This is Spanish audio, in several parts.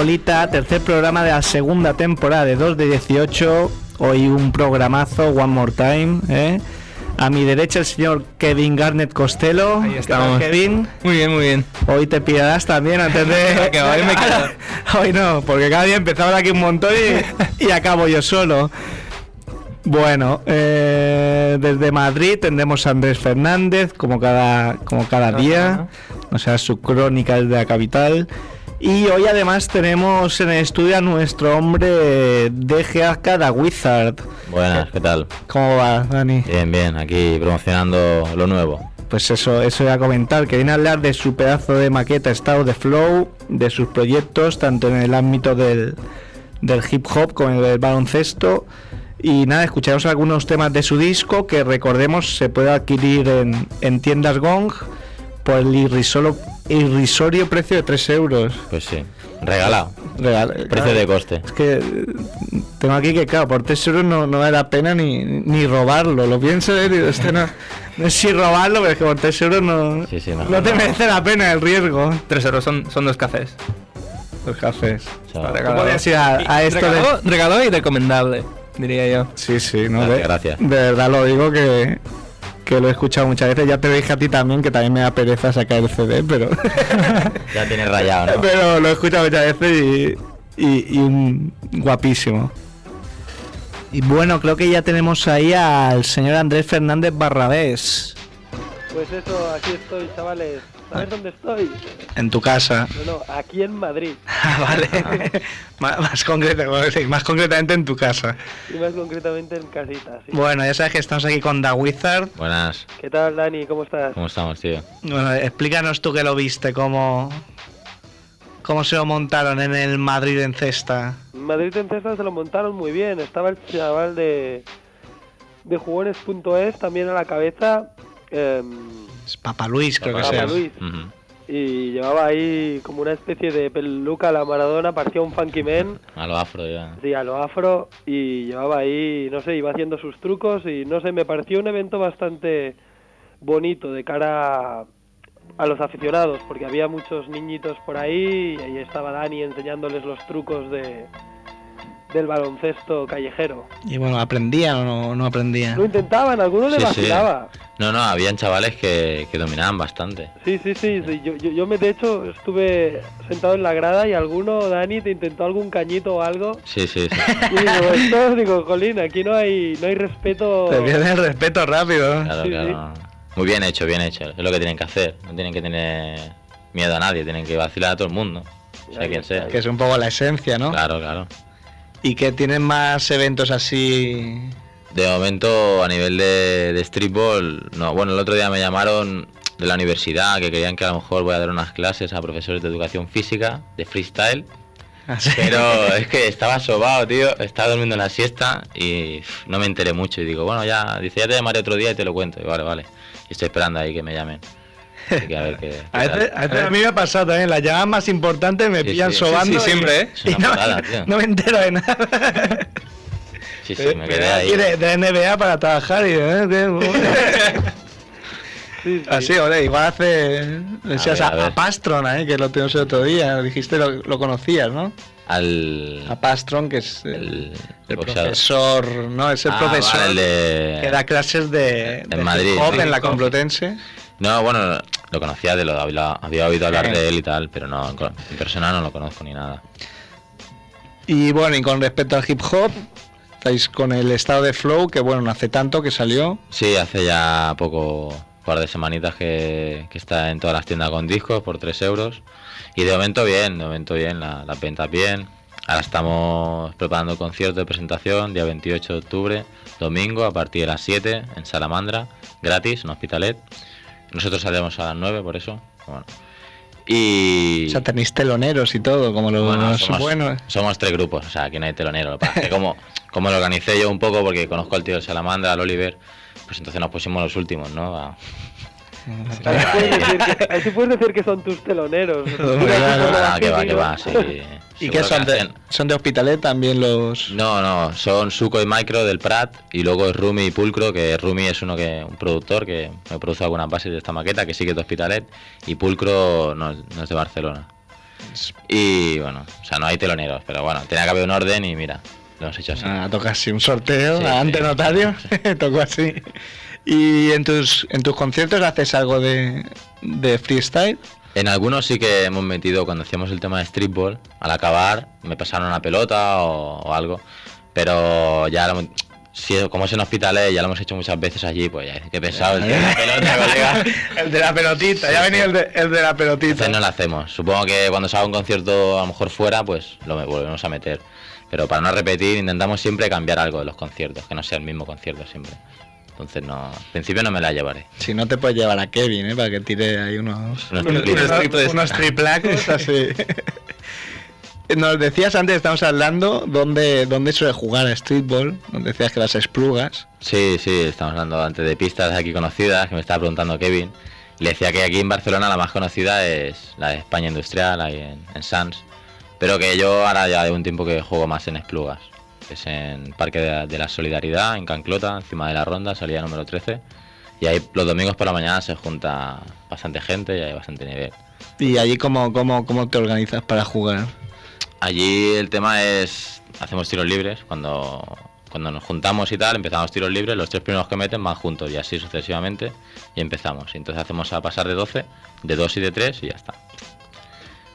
Tercer programa de la segunda temporada de 2 de 18. Hoy un programazo, One More Time, ¿eh? A mi derecha el señor Kevin Garnett Costello. Ahí ¿Qué estamos. tal, Kevin. Muy bien, muy bien. Hoy te pillarás también antes de... Que hoy me quedo. Hoy no, porque cada día empezaba aquí un montón y, y acabo yo solo. Bueno, eh, desde Madrid tendremos a Andrés Fernández, como cada, como cada día, o sea, su crónica desde la capital. Y hoy además tenemos en el estudio a nuestro hombre DGA Cada Wizard. Buenas, ¿qué tal? ¿Cómo va, Dani? Bien, bien, aquí promocionando lo nuevo. Pues eso, eso voy a comentar, que viene a hablar de su pedazo de maqueta Estado de Flow, de sus proyectos, tanto en el ámbito del, del hip hop como en el del baloncesto. Y nada, escucharemos algunos temas de su disco que recordemos se puede adquirir en, en tiendas Gong por el irrisolo- irrisorio precio de 3 euros. Pues sí, regalado. Regal- Precio claro, de coste. Es que eh, tengo aquí que, claro, por 3 euros no, no vale la pena ni, ni robarlo. Lo pienso y digo, este no, no es si robarlo, pero es que por 3 euros no, Sí, sí, no te no. merece la pena el riesgo. Tres euros son, son dos cafés. Los cafés. Regalado. ¿Cómo podías ir a, esto de.? regalado, regalado y recomendable, diría yo. Sí, sí, no Gracias, de, gracias. de verdad lo digo que, que lo he escuchado muchas veces. Ya te dije a ti también, que también me da pereza sacar el CD, pero. Ya tienes rayado, ¿no? pero lo he escuchado muchas veces y, y, y un guapísimo. Y bueno, creo que ya tenemos ahí al señor Andrés Fernández Barrabés Pues eso, aquí estoy, chavales. ¿Sabes dónde estoy? en tu casa. No, no, aquí en Madrid. Ah, vale. más, más, concreta- bueno, sí, más concretamente en tu casa. Y más concretamente en casita, sí. Bueno, ya sabes que estamos aquí con Da Wizard. Buenas, ¿Qué tal, Dani? ¿Cómo estás? ¿cómo estamos, tío? Bueno, explícanos tú que lo viste, cómo, cómo se lo montaron en el Madrid en cesta. Madrid en César se lo montaron muy bien. Estaba el chaval de, de jugones.es también a la cabeza. em, Es Papa Luis, creo que Papa sea. Luis. Ujú. y llevaba ahí como una especie de peluca a la Maradona, parecía un funky man. A lo afro ya. Sí, a lo afro y llevaba ahí, no sé, iba haciendo sus trucos y no sé, me pareció un evento bastante bonito de cara a, a los aficionados, porque había muchos niñitos por ahí y ahí estaba Dani enseñándoles los trucos de del baloncesto callejero. Y bueno, ¿aprendían o no, no aprendían? Lo intentaban, algunos le sí. vacilaba. No, no, habían chavales que, que dominaban bastante. Sí, sí, sí, sí. Yo, yo, yo me, de hecho, estuve sentado en la grada y alguno, Dani, te intentó algún cañito o algo. Sí, sí, sí. Y digo, esto, digo, Colín, aquí no hay, no hay respeto. Te pierden el respeto rápido. Claro, Sí, claro. Muy bien hecho, bien hecho. Es lo que tienen que hacer. No tienen que tener miedo a nadie, tienen que vacilar a todo el mundo. Sea quien sea. Que es un poco la esencia, ¿no? Claro, claro. Y que tienen más eventos así. De momento, a nivel de, de streetball, no. Bueno, el otro día me llamaron de la universidad que querían que a lo mejor voy a dar unas clases a profesores de educación física, de freestyle. así. Pero es que estaba sobado, tío. Estaba durmiendo en la siesta y pff, no me enteré mucho. Y digo, bueno, ya, dice, ya te llamaré otro día y te lo cuento. Y vale, vale. Y estoy esperando ahí que me llamen. Que a ver qué. qué A veces, a veces a mí me ha pasado también, las llamadas más importantes me Sí, pillan sí. sobando. Sí, sí, y- siempre, ¿eh? Y una no, me entero de nada. Sí, sí, me quedé aquí ahí. de, de NBA para trabajar y eh, Sí, sí. así, ole, igual hace decías a, a a Pastrona, eh, que lo tuvimos el otro día, dijiste lo, lo conocías, ¿no? Al. A Pastron, que es el, profesor, no, es el Ah, profesor vale, el de- que da clases de, En de Madrid, hip hop sí. en la Complutense. No, bueno, Lo conocía, de lo había, había oído hablar de él y tal, pero no, en persona no lo conozco ni nada. Y bueno, y con respecto al hip hop, estáis con el estado de flow, que bueno, no hace tanto que salió. Sí, hace ya poco, un par de semanitas que, que está en todas las tiendas con discos por 3 euros. Y de momento bien, de momento bien, la, las ventas bien. Ahora estamos preparando concierto de presentación, día 28 de octubre, domingo, a partir de las 7, en Salamandra, gratis, en Hospitalet. Nosotros saldremos a las 9, por eso. Bueno. Y... O sea, tenéis teloneros y todo, como los Bueno, somos, somos tres grupos, o sea, aquí no hay telonero. Lo como, como lo organicé yo un poco, porque conozco al tío de Salamandra, al Oliver, pues entonces nos pusimos los últimos, ¿no? A- Ahí puedes decir que, ahí sí puedes decir que son tus teloneros. Ah, que va, que va, sí. ¿Y qué son que de, hacen- son de Hospitalet también los...? No, no, son Suco y Micro del Prat y luego es Rumi y Pulcro, que Rumi es uno que un productor que me produce algunas bases de esta maqueta, que sí que es de Hospitalet, y Pulcro no, no es de Barcelona. Y bueno, o sea, no hay teloneros, pero bueno, tenía que haber un orden y mira, lo hemos hecho así. Ah, toca así un sorteo, Sí, ante sí. notario, tocó así. ¿Y en tus, en tus conciertos haces algo de, de freestyle? En algunos sí que hemos metido, cuando hacíamos el tema de streetball, al acabar me pasaron una pelota o, o algo, pero ya lo si, como es en hospitales, ya lo hemos hecho muchas veces allí, pues ya, qué pesado el de la pelota, colega. el de la pelotita, ya ha venido el de, el de la pelotita. Entonces no lo hacemos. Supongo que cuando se haga un concierto a lo mejor fuera, pues lo volvemos a meter. Pero para no repetir, intentamos siempre cambiar algo de los conciertos, que no sea el mismo concierto siempre. Entonces no, al principio no me la llevaré. Si no te puedes llevar a Kevin, ¿eh? Para que tire ahí unos, Unos unos, unos- unos triplacos así. Nos decías antes, estamos hablando, ¿dónde, dónde suele jugar a streetball? Nos decías que las esplugas. Sí, sí, estamos hablando antes de pistas aquí conocidas, que me estaba preguntando Kevin. Le decía que aquí en Barcelona la más conocida es la de España Industrial, ahí en, en Sans. Pero que yo ahora ya de un tiempo que juego más en Esplugas. Es en Parque de, de la Solidaridad, en Canclota, encima de la ronda, salida número 13. Y ahí los domingos por la mañana se junta bastante gente y hay bastante nivel. ¿Y allí cómo, cómo, cómo te organizas para jugar? Allí el tema es, hacemos tiros libres, cuando, cuando nos juntamos y tal, empezamos tiros libres, los tres primeros que meten van juntos y así sucesivamente y empezamos. Y entonces hacemos a pasar de 12, de 2 y de 3 y ya está.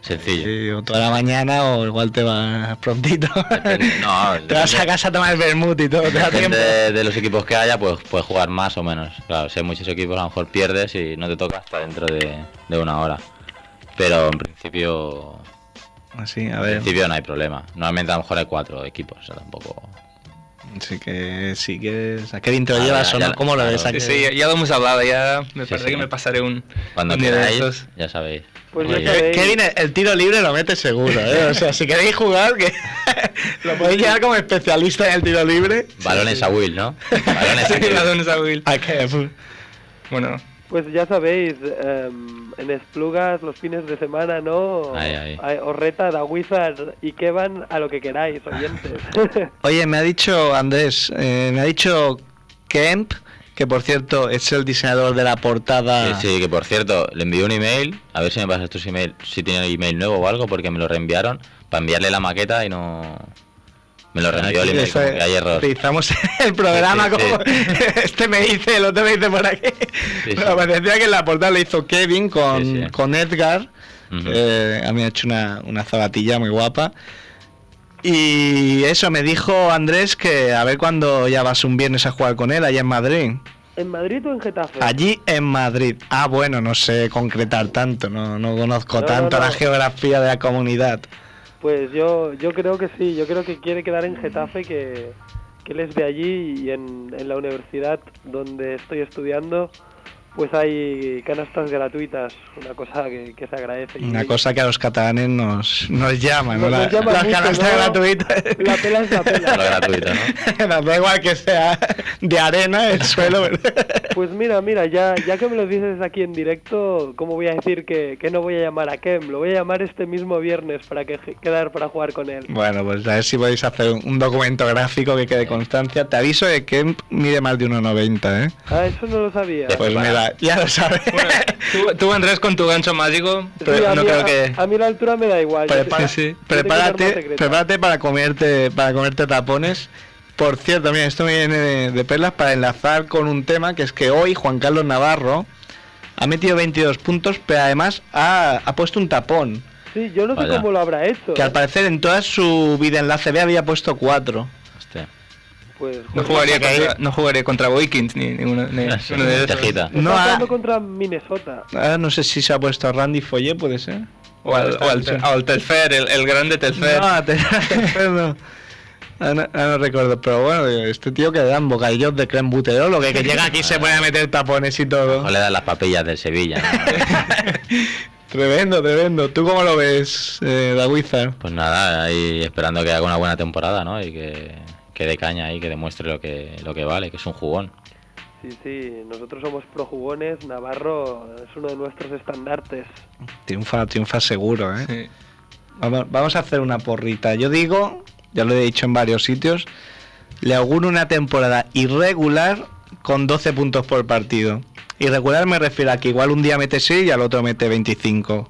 Sencillo. Sí, o toda la mañana o igual te vas prontito. Depende- no, te vas a casa a tomar el vermut y todo, te da tiempo. Depende de, de los equipos que haya, pues puedes jugar más o menos. Claro, si hay muchos equipos, a lo mejor pierdes y no te toca hasta dentro de, de una hora. Pero en principio, Así, a en ver. principio no hay problema. Normalmente a lo mejor hay cuatro equipos, o sea, tampoco. Sí que sí que es. ¿A qué te lo Ah, llevas o no? ¿Cómo lo claro. ves? ¿A Sí, ya, ya lo hemos hablado, ya me Sí, parece sí. que me pasaré un, Cuando un de estos. ya sabéis. Pues Oye, ya sabéis. Kevin, el, tiro libre lo mete seguro, ¿eh? O sea, si queréis jugar, que lo podéis llevar como especialista en el tiro libre. Balones a Will, ¿no? Balones a Will. balones a Will. Bueno, Pues ya sabéis, em, en Esplugas los fines de semana, ¿no? Ahí. Hay- Os reta da Wizard y Kevan a lo que queráis, oyentes. Oye, me ha dicho Andrés, eh, me ha dicho Kemp, que por cierto es el diseñador de la portada. Sí, sí, que por cierto, le envié un email, a ver si me pasas tus email, si tiene email nuevo o algo, porque me lo reenviaron para enviarle la maqueta y no... Me lo reenvió el email, como eso- que hay error. Utilizamos el programa Sí, sí, como este me dice, el otro me dice por aquí. Sí, sí. Pero me decía que en la portada le hizo Kevin con, Sí, sí. con Edgar. Eh, a mí ha hecho una, una zabatilla muy guapa. Y eso, me dijo Andrés que a ver cuándo ya vas un viernes a jugar con él allá en Madrid. ¿En Madrid o en Getafe? Allí en Madrid. Ah, bueno, no sé concretar tanto, no, no conozco No, tanto no, no. la geografía de la comunidad. Pues yo, yo creo que sí, yo creo que quiere quedar en Getafe, que, que él es de allí y en, en la universidad donde estoy estudiando, pues hay canastas gratuitas, una cosa que, que se agradece. Y- Una cosa que a los catalanes nos, nos llama, ¿no? Nos La- llama las mucho, canastas ¿no? gratuitas. La pela es la Lo pela. gratuito, ¿no? Nos da igual que sea de arena el suelo. Pues mira, mira, ya, ya que me lo dices aquí en directo, ¿cómo voy a decir que, que no voy a llamar a Kem? Lo voy a llamar este mismo viernes para que quedar para jugar con él. Bueno, pues a ver si podéis hacer un- un documento gráfico que quede constancia. Te aviso de que mide más de 1,90, ¿eh? Ah, eso no lo sabía. Pues Para. mira, ya lo sabes. bueno tú, tú, Andrés, con tu gancho mágico, pero no mí, creo a- que... a mí la altura me da igual. Prepara- sí. prepárate, prepárate para comerte, para comerte tapones. Por cierto, mira, esto me viene de, de perlas para enlazar con un tema que es que hoy Juan Carlos Navarro Ha metido 22 puntos, pero además ha, ha puesto un tapón. Sí, yo no sé cómo lo habrá hecho. Que al ¿eh? parecer en toda su vida en la CB había puesto 4. Hostia. Pues, No jugaría, contra, no jugaría contra Vikings ni ninguno, ni Sí, uno de esos. tejita. Está No ha- jugando contra Minnesota. Ahora no sé si se ha puesto a Randy Foyer, puede ser. O al, o al, o al Telfer, el, el grande Telfer. No. Ah, no, ah, no recuerdo, pero bueno, este tío que dan bocadillos de creme buterolo, que, que llega aquí se pone a meter tapones y todo. O le dan las papillas del Sevilla. ¿no? Tremendo, tremendo. ¿Tú cómo lo ves, eh, Dawizar? Pues nada, ahí esperando que haga una buena temporada, ¿no? Y que, que dé caña ahí, que demuestre lo que, lo que vale, que es un jugón. Sí, sí, nosotros somos pro jugones. Navarro es uno de nuestros estandartes. Triunfa, triunfa seguro, ¿eh? Sí. Vamos, vamos a hacer una porrita. Yo digo, ya lo he dicho en varios sitios, le auguro una temporada irregular con 12 puntos por partido. Irregular me refiero a que igual un día mete 6 y al otro mete 25.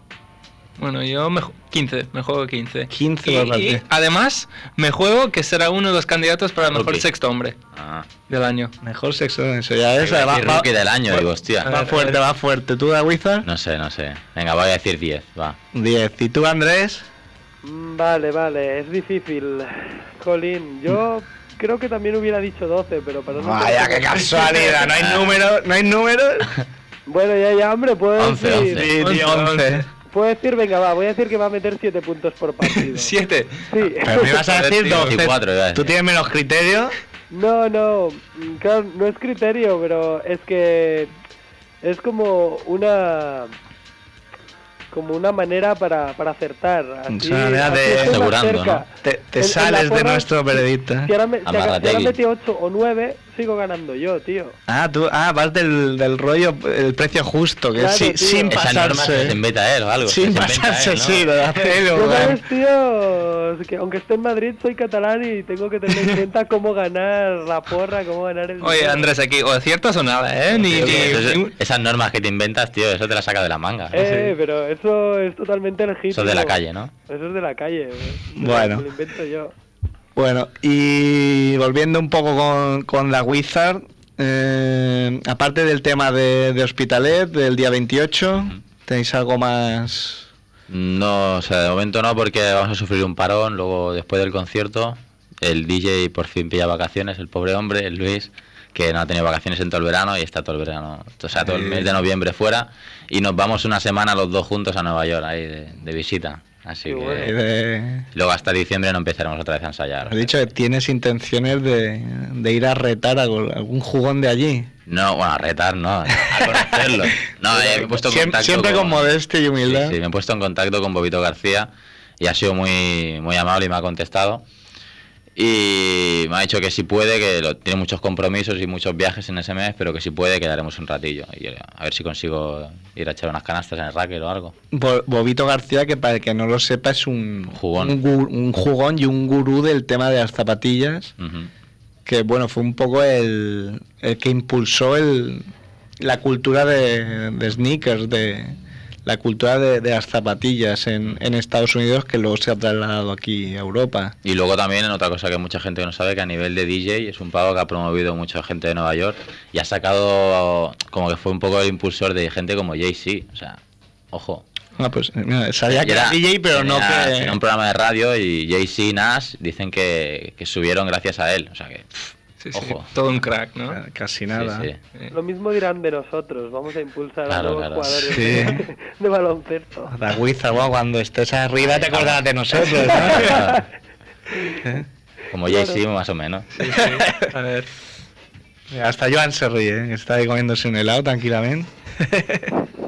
Bueno, yo me, ju- 15, me juego 15. 15 Y, por y partido. además me juego que será uno de los candidatos para el mejor Rookie. sexto hombre Ah, del año. Mejor sexo, eso ya es. Va, va- rookie del año, digo, va hostia. fuerte, va fuerte. ¿Tú, Dawizar? No sé, no sé. Venga, voy a decir 10, va. 10. ¿Y tú, Andrés? Mm, Vale, vale, es difícil. Colin, yo creo que también hubiera dicho 12, pero para no... Vaya, qué casualidad. No hay números, no hay números. Bueno, ya, ya, hombre, puedo 11, decir... 11. Sí, tío, 11. Puedo decir, venga, va, voy a decir que va a meter 7 puntos por partido. 7. Sí. Pero me ibas a decir tío, 12. 24 iba a decir. ¿Tú tienes menos criterio? No, no, claro, no es criterio, pero es que es como una como una manera para, para acertar. Así, Es una manera así de- Asegurando, cerca. ¿no? Te, te En- en sales de porra, nuestro veredicto. Si ahora, me, si ahora- metí 8 o 9, sigo ganando yo, tío. Ah, tú, ah, vas del, del rollo, el precio justo, que Claro, sí- sin Esa norma que se pasarse. inventa él o algo. Sin pasarse, él, ¿no? sí, de hacerlo. Yo güey. sabes, tío, que aunque esté en Madrid soy catalán y tengo que tener en cuenta cómo ganar la porra, cómo ganar el Oye. Andrés, aquí, o aciertas o nada, ¿eh? Ni, ni- eso es- ni- esas normas que te inventas, tío, eso te las saca de la manga. Eh, pero eso es totalmente legítimo. Eso es de la calle, ¿no? Eso es de la calle. Bueno. Me lo invento yo. Bueno, y volviendo un poco con, con la Wizard, eh, aparte del tema de, de Hospitalet del día 28, ¿tenéis algo más? No, o sea, de momento no, porque vamos a sufrir un parón. Luego, después del concierto, el DJ por fin pilla vacaciones, el pobre hombre, el Luis, que no ha tenido vacaciones en todo el verano y está todo el verano, o sea, todo el mes de noviembre fuera. Y nos vamos una semana los dos juntos a Nueva York, ahí de, de visita. Así Qué que bueno. De- luego hasta diciembre no empezaremos otra vez a ensayar. has dicho que tienes intenciones de, de ir a retar a algún jugón de allí. No, bueno, a retar, no, a conocerlo. No, eh, me he puesto en Siempre, contacto siempre con modestia y humildad. Sí, sí, me he puesto en contacto con Bobito García y ha sido muy, muy amable y me ha contestado. Y me ha dicho que si puede, que lo- tiene muchos compromisos y muchos viajes en ese mes, pero que si puede quedaremos un ratillo. Y eh, a ver si consigo ir a echar unas canastas en el racket o algo. Bo- Bobito García, que para el que no lo sepa, es un Jugón. un, un jugón y un gurú del tema de las zapatillas. Que bueno, fue un poco el, el que impulsó el, la cultura de, de sneakers, de la cultura de, de las zapatillas en, en Estados Unidos, que luego se ha trasladado aquí a Europa. Y luego también, en otra cosa que mucha gente no sabe, que a nivel de DJ es un pavo que ha promovido mucha gente de Nueva York y ha sacado como que fue un poco el impulsor de gente como Jay-Z. O sea, ojo. Ah, pues mira, sabía que era DJ, pero no que... tenía un programa de radio y Jay-Z y Nas dicen que, que subieron gracias a él. O sea que, pff, Sí, sí, ojo. todo un crack, ¿no? Casi nada. sí. Eh, Lo mismo dirán de nosotros. Vamos a impulsar Claro, a nuevos claro. jugadores Sí. de, de baloncesto. Bueno, cuando estés arriba te acordarás de nosotros, ¿no? Como Jay-Z, más o menos. A ver. Mira, Hasta Joan se ríe, ¿eh? está ahí comiéndose un helado tranquilamente.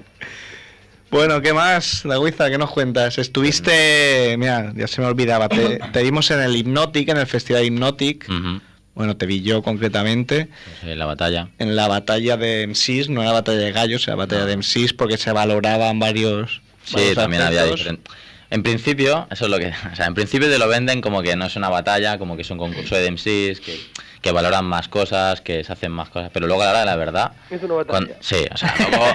bueno, ¿qué más, Daguiza? ¿Qué nos cuentas? Estuviste, mira, ya se me olvidaba, te, te vimos en el Hypnotic, en el Festival Hypnotic. Ujú. Bueno, te vi yo concretamente Pues, eh, la batalla. en la batalla de MCs, no era batalla de gallos, era batalla de MCs porque se valoraban varios. Sí, varios también había aspectos. diferentes. En principio, eso es lo que. O sea, en principio te lo venden como que no es una batalla, como que es un concurso de MCs, que, que valoran más cosas, que se hacen más cosas. Pero luego, a la hora de la verdad. Es una batalla. sí, o sea, luego,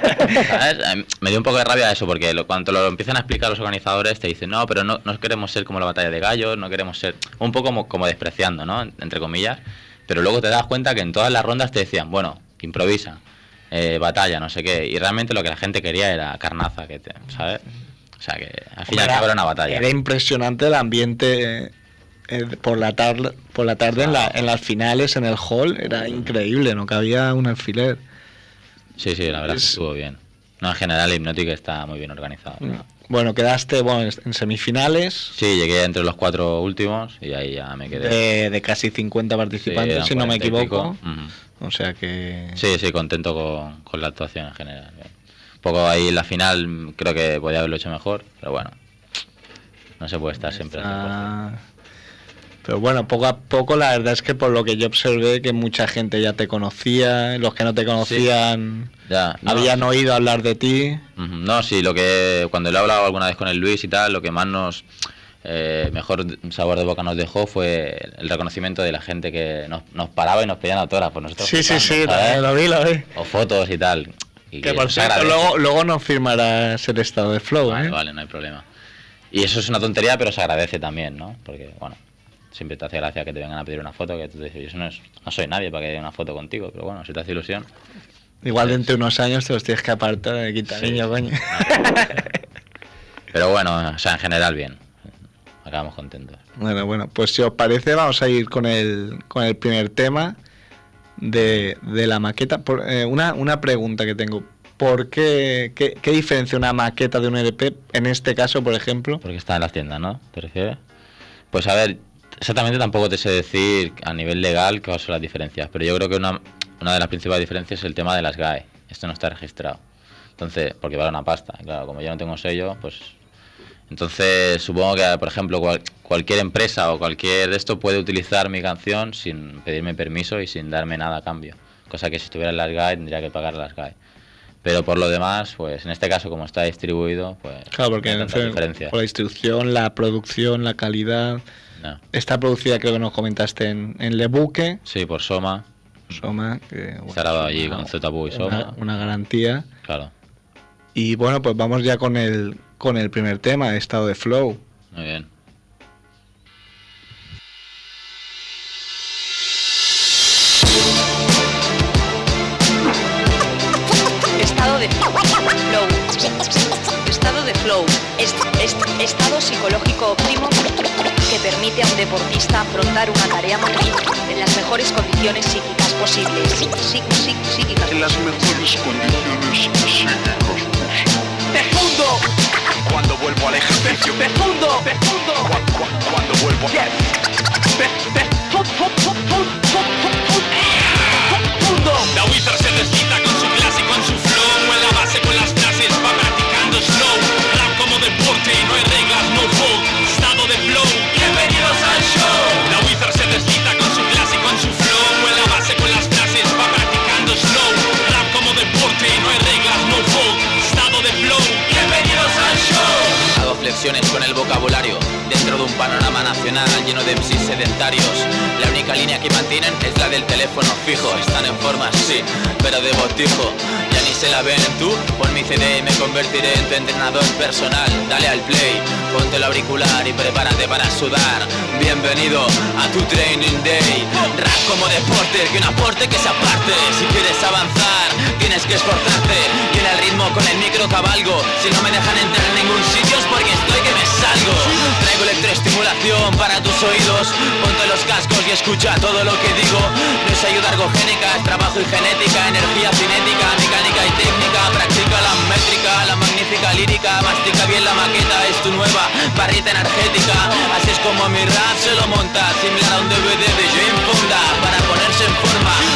¿sabes? Me dio un poco de rabia eso, porque lo- cuando lo empiezan a explicar los organizadores, te dicen, no, pero no, no queremos ser como la batalla de gallos, no queremos ser. Un poco como, como despreciando, ¿no? Entre comillas. Pero luego te das cuenta que en todas las rondas te decían, bueno, improvisa. eh, batalla, no sé qué. Y realmente lo que la gente quería era carnaza, que te- ¿sabes? O sea que al fin y al Era- cabo era una batalla. Era impresionante el ambiente eh, por la tarde, por la tarde en, la- en las finales, en el hall, era increíble, no cabía un alfiler. Sí, sí, la verdad es que Es- estuvo bien. No, en general Hypnotic está muy bien organizado. Bueno, quedaste bueno, en semifinales Sí, llegué entre los cuatro últimos y ahí ya me quedé. de, de casi 50 Sí, participantes, eran si no me 40 y pico. equivoco. O sea que... Sí, sí, contento con, con la actuación en general. bien. Poco ahí en la final creo que podía haberlo hecho mejor, pero bueno. No se puede estar siempre al 100%. Ah, pero bueno, poco a poco la verdad es que por lo que yo observé que mucha gente ya te conocía, los que no te conocían Ya, no, habían oído hablar de ti. No, sí, lo que cuando lo he hablado alguna vez con el Luis y tal, lo que más nos eh, mejor sabor de boca nos dejó fue el reconocimiento de la gente que nos, nos paraba y nos pedían autógrafos. Nosotros Sí, sí, sí, ¿sabes? lo vi, lo vi. O fotos y tal. Y Que por se cierto, luego, luego nos firmarás el estado de flow, Vale, ¿eh? vale, no hay problema. Y eso es una tontería, pero se agradece también, ¿no? Porque, bueno, siempre te hace gracia que te vengan a pedir una foto, que tú dices, yo no, es- no soy nadie para que dé una foto contigo, pero bueno, si te hace ilusión. Igual dentro de unos años te los tienes que apartar de quitariño, coño. Pero bueno, o sea, en general bien. Acabamos contentos. Bueno, bueno, pues si os parece vamos a ir con el, con el primer tema de, de la maqueta. Eh, una, una pregunta que tengo. ¿Por qué, qué, qué diferencia una maqueta de un LP, en este caso, por ejemplo? Porque está en las tiendas, ¿no? ¿Te refieres? Pues a ver, exactamente tampoco te sé decir a nivel legal cuáles son las diferencias, pero yo creo que una, una de las principales diferencias es el tema de las GAE. Esto no está registrado. Entonces, porque vale una pasta. Claro, como yo no tengo sello, pues... Entonces, supongo que, por ejemplo, cual- cualquier empresa o cualquier de esto puede utilizar mi canción sin pedirme permiso y sin darme nada a cambio. Cosa que si estuviera en las GAE tendría que pagar las GAE. Pero por lo demás, pues en este caso, como está distribuido, pues... Claro, porque no en diferencias. por la distribución, la producción, la calidad. No. Está producida, creo que nos comentaste, en, en Lebuque, Sí, por Soma, Soma, que bueno, es allí con Zotapu y una, Soma. una garantía. claro. Y bueno, pues vamos ya con el, con el primer tema, estado de flow. Muy bien. Estado de flow. Estado de flow. Est- est- estado psicológico óptimo que permite a un deportista afrontar una tarea móvil en las mejores condiciones psíquicas posibles. Psíquicas. en las mejores condiciones psíquicas posibles. ¡Profundo! Cuando vuelvo al ejercicio, cu- cu- cuando vuelvo La Wizard se desquita con su clase y con su con el vocabulario dentro de un panorama nacional lleno de MCs sedentarios. La única línea que mantienen es la del teléfono fijo. Están en forma, sí, pero de botijo. Ya ni se la ven tú, pon mi CD y me convertiré en tu entrenador personal. Dale al play, ponte el auricular y prepárate para sudar. Bienvenido a tu training day. Rap como deporte, que un aporte que se aparte. Si quieres avanzar, tienes que esforzarte. Y en el ritmo con el micro cabalgo. Si no me dejan entrar en ningún sitio es porque estoy que me salgo. Traigo electroestimulación para tus oídos. Ponte los cascos y escucha todo lo que digo. No es ayuda ergogénica, es trabajo y genética, energía cinética, mecánica y técnica. Practica la métrica, la magnífica lírica. Mastica bien la maqueta, es tu nueva barrita energética. Así es como mi rap se lo monta, similar a un DVD de Jane Fonda para ponerse en forma.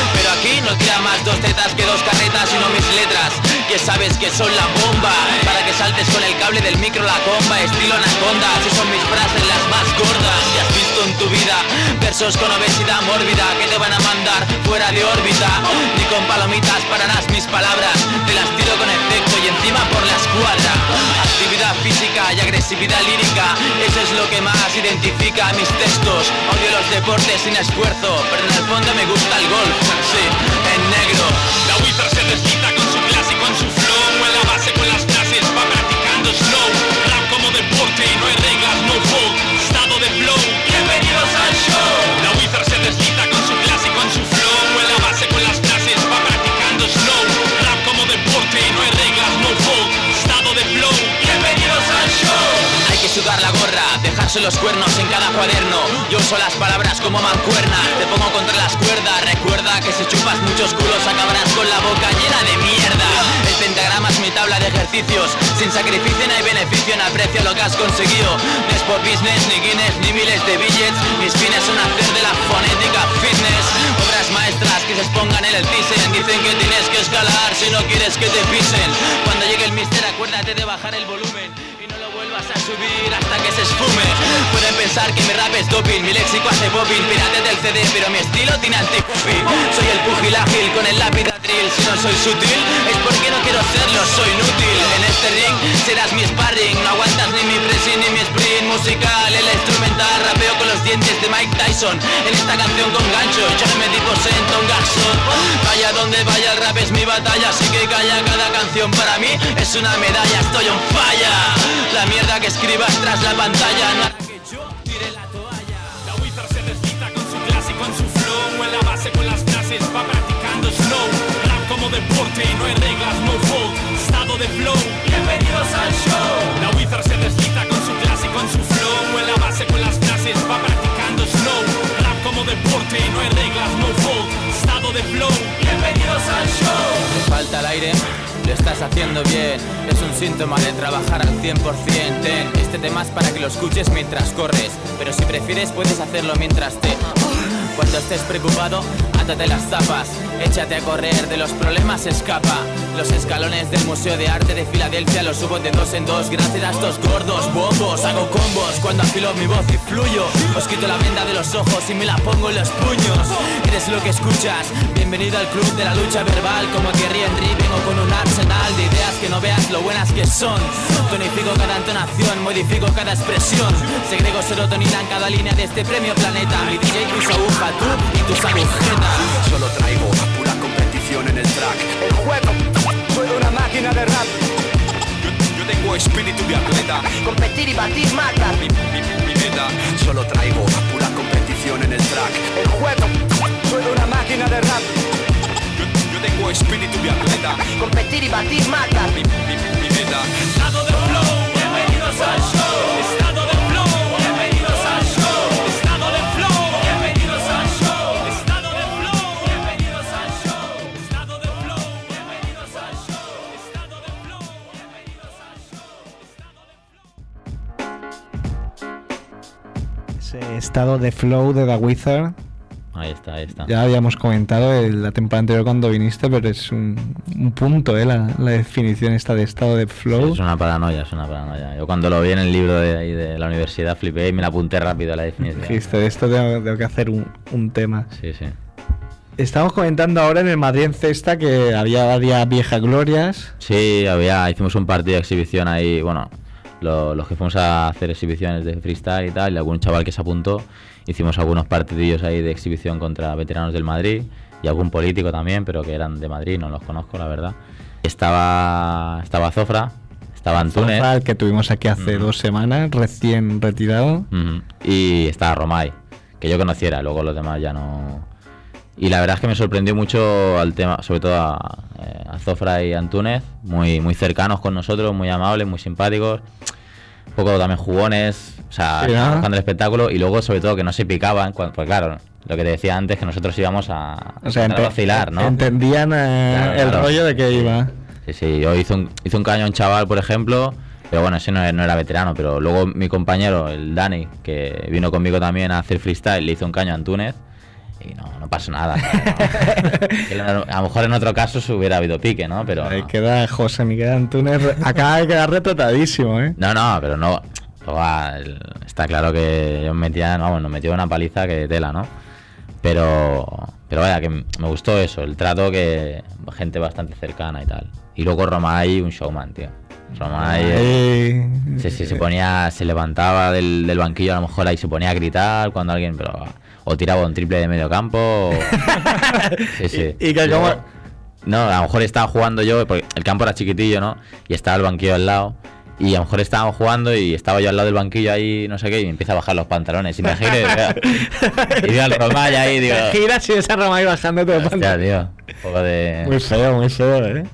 No tira más dos tetas que dos carretas, sino mis letras, que sabes que son la bomba. Para que saltes con el cable del micro la comba, estilo anaconda. Así son mis frases las más gordas que has visto en tu vida. Versos con obesidad mórbida que te van a mandar fuera de órbita. Ni con palomitas pararás mis palabras, te las tiro con efecto y encima por la escuadra. Actividad física y agresividad lírica, eso es lo que más identifica mis textos. Odio los deportes sin esfuerzo, pero en el fondo me gusta el golf, sí, en negro. La Wizard se desquita con su clase y con su flow En la base con las frases va practicando slow Rap como deporte, no hay en cada cuaderno. Yo uso las palabras como mancuernas, te pongo contra las cuerdas. Recuerda que si chupas muchos culos acabarás con la boca llena de mierda. El pentagrama es mi tabla de ejercicios. Sin sacrificio no hay beneficio, en aprecio lo que has conseguido. No es por business, ni Guinness, ni miles de billets. Mis fines son hacer de la fonética fitness. Obras maestras que se expongan en el Thyssen. Dicen que tienes que escalar si no quieres que te pisen. Cuando llegue el mister, acuérdate de bajar el volumen. Hasta que se esfume. Pueden pensar que mi rap es doping, mi léxico hace popping. Pirate del CD, pero mi estilo tiene anti Soy el pugil ágil con el lápiz atril. Si no soy sutil, es porque no quiero serlo, soy inútil. En este ring serás mi sparring. No aguantas ni mi pressing ni mi sprint musical. En la instrumental rapeo con los dientes de Mike Tyson. En esta canción con gancho, yo me tipo Senton Jackson. Vaya donde vaya el rap es mi batalla, así que calla cada canción para mí es una medalla. Estoy on falla. La mierda que escribas tras la pantalla. Hará que yo tire la toalla. La Wizard se desquita con su clase y con su flow En la base con las frases va practicando slow Rap como deporte, no hay reglas, no fault Estado de flow, bienvenidos al show La Wizard se desquita con su clase y con su flow En la base con las frases va practicando slow Rap como deporte, no hay reglas, no fault Estado de flow, bienvenidos al show Te falta el aire, lo estás haciendo bien. Es un síntoma de trabajar al 100%. Ten, este tema es para que lo escuches mientras corres. Pero si prefieres, puedes hacerlo mientras te. Cuando estés preocupado, las zapas. Échate a correr, de los problemas escapa. Los escalones del Museo de Arte de Filadelfia los subo de dos en dos. Gracias a estos gordos bombos, hago combos cuando afilo mi voz y fluyo. Os quito la venda de los ojos y me la pongo en los puños. Eres lo que escuchas. Bienvenido al club de la lucha verbal. Como Thierry Henry, vengo con un arsenal de ideas que no veas lo buenas que son. Tonifico cada entonación, modifico cada expresión. Segrego serotonina en cada línea de este premio planeta. Mi DJ usa aguja, tú y tus agujetas. Solo traigo pura competición en el track. El juego, soy una máquina de rap. Yo, yo tengo espíritu de atleta. Competir y batir mata. Mi, mi, mi meta, solo traigo pura competición en el track. El juego, soy una máquina de rap. Yo, yo tengo espíritu de atleta. Competir y batir mata. Mi, mi, mi meta, Estado de flow, bienvenidos al show Ese estado de flow de The Wizard. Ahí está, ahí está. Ya habíamos comentado en la temporada anterior cuando viniste, pero es un, un punto, ¿eh? La, la definición esta de estado de flow. Es una paranoia, es una paranoia. Yo cuando lo vi en el libro de, ahí de la universidad flipé y me la apunté rápido a la definición. Dijiste, de esto tengo, tengo que hacer un, un tema. Sí, sí. Estamos comentando ahora en el Madrid en Cesta que había varias viejas glorias. Sí, había, hicimos un partido de exhibición ahí, bueno, lo- los que fuimos a hacer exhibiciones de freestyle y tal, y algún chaval que se apuntó, hicimos algunos partidillos ahí de exhibición contra veteranos del Madrid y algún político también, pero que eran de Madrid, no los conozco, la verdad. Estaba, estaba Zofra, estaba Antunes Zafra, el que tuvimos aquí hace dos semanas, recién retirado. y estaba Romay, que yo conociera, luego los demás ya no. Y la verdad es que me sorprendió mucho al tema, sobre todo a, eh, a Zofra y Antúnez, muy, muy cercanos con nosotros, muy amables, muy simpáticos, un poco también jugones, o sea, buscando el espectáculo y luego sobre todo que no se picaban, cuando, pues claro, lo que te decía antes, que nosotros íbamos a, O sea, a ente- vacilar, ¿no? entendían eh, Claro, el claro. rollo de que iba. Sí, sí, yo hice un, hice un caño a un chaval, por ejemplo, pero bueno, ese no, era- no era veterano, pero luego mi compañero, el Dani, que vino conmigo también a hacer freestyle, le hizo un caño a Antúnez y no, no pasó nada. ¿no? A lo mejor en otro caso se hubiera habido pique, ¿no? Pero Ahí queda José Miguel Antunes, acaba de quedar retratadísimo, ¿eh? no, no, pero no. está claro que ellos metían, vamos, nos metió una paliza que de tela, ¿no? Pero, pero vaya, que me gustó eso, el trato que gente bastante cercana y tal. Y luego Romay, un showman, tío. Romay, eh, Ahí- Sí, sí, se ponía, se levantaba del, del banquillo a lo mejor ahí se ponía a gritar cuando alguien, pero o tiraba un triple de medio campo. o- Sí, sí. Y- y que como- No, a lo mejor estaba jugando yo, porque el campo era chiquitillo, ¿no? Y estaba el banquillo al lado. Y a lo mejor estábamos jugando y estaba yo al lado del banquillo ahí, no sé qué, y me empieza a bajar los pantalones. Y me giro y veo, y veo al Romay ahí, digo. Gira si esa rama ahí bajando todo el Hostia, pantalón. tío. Un poco de. Muy feo, muy feo, ¿eh?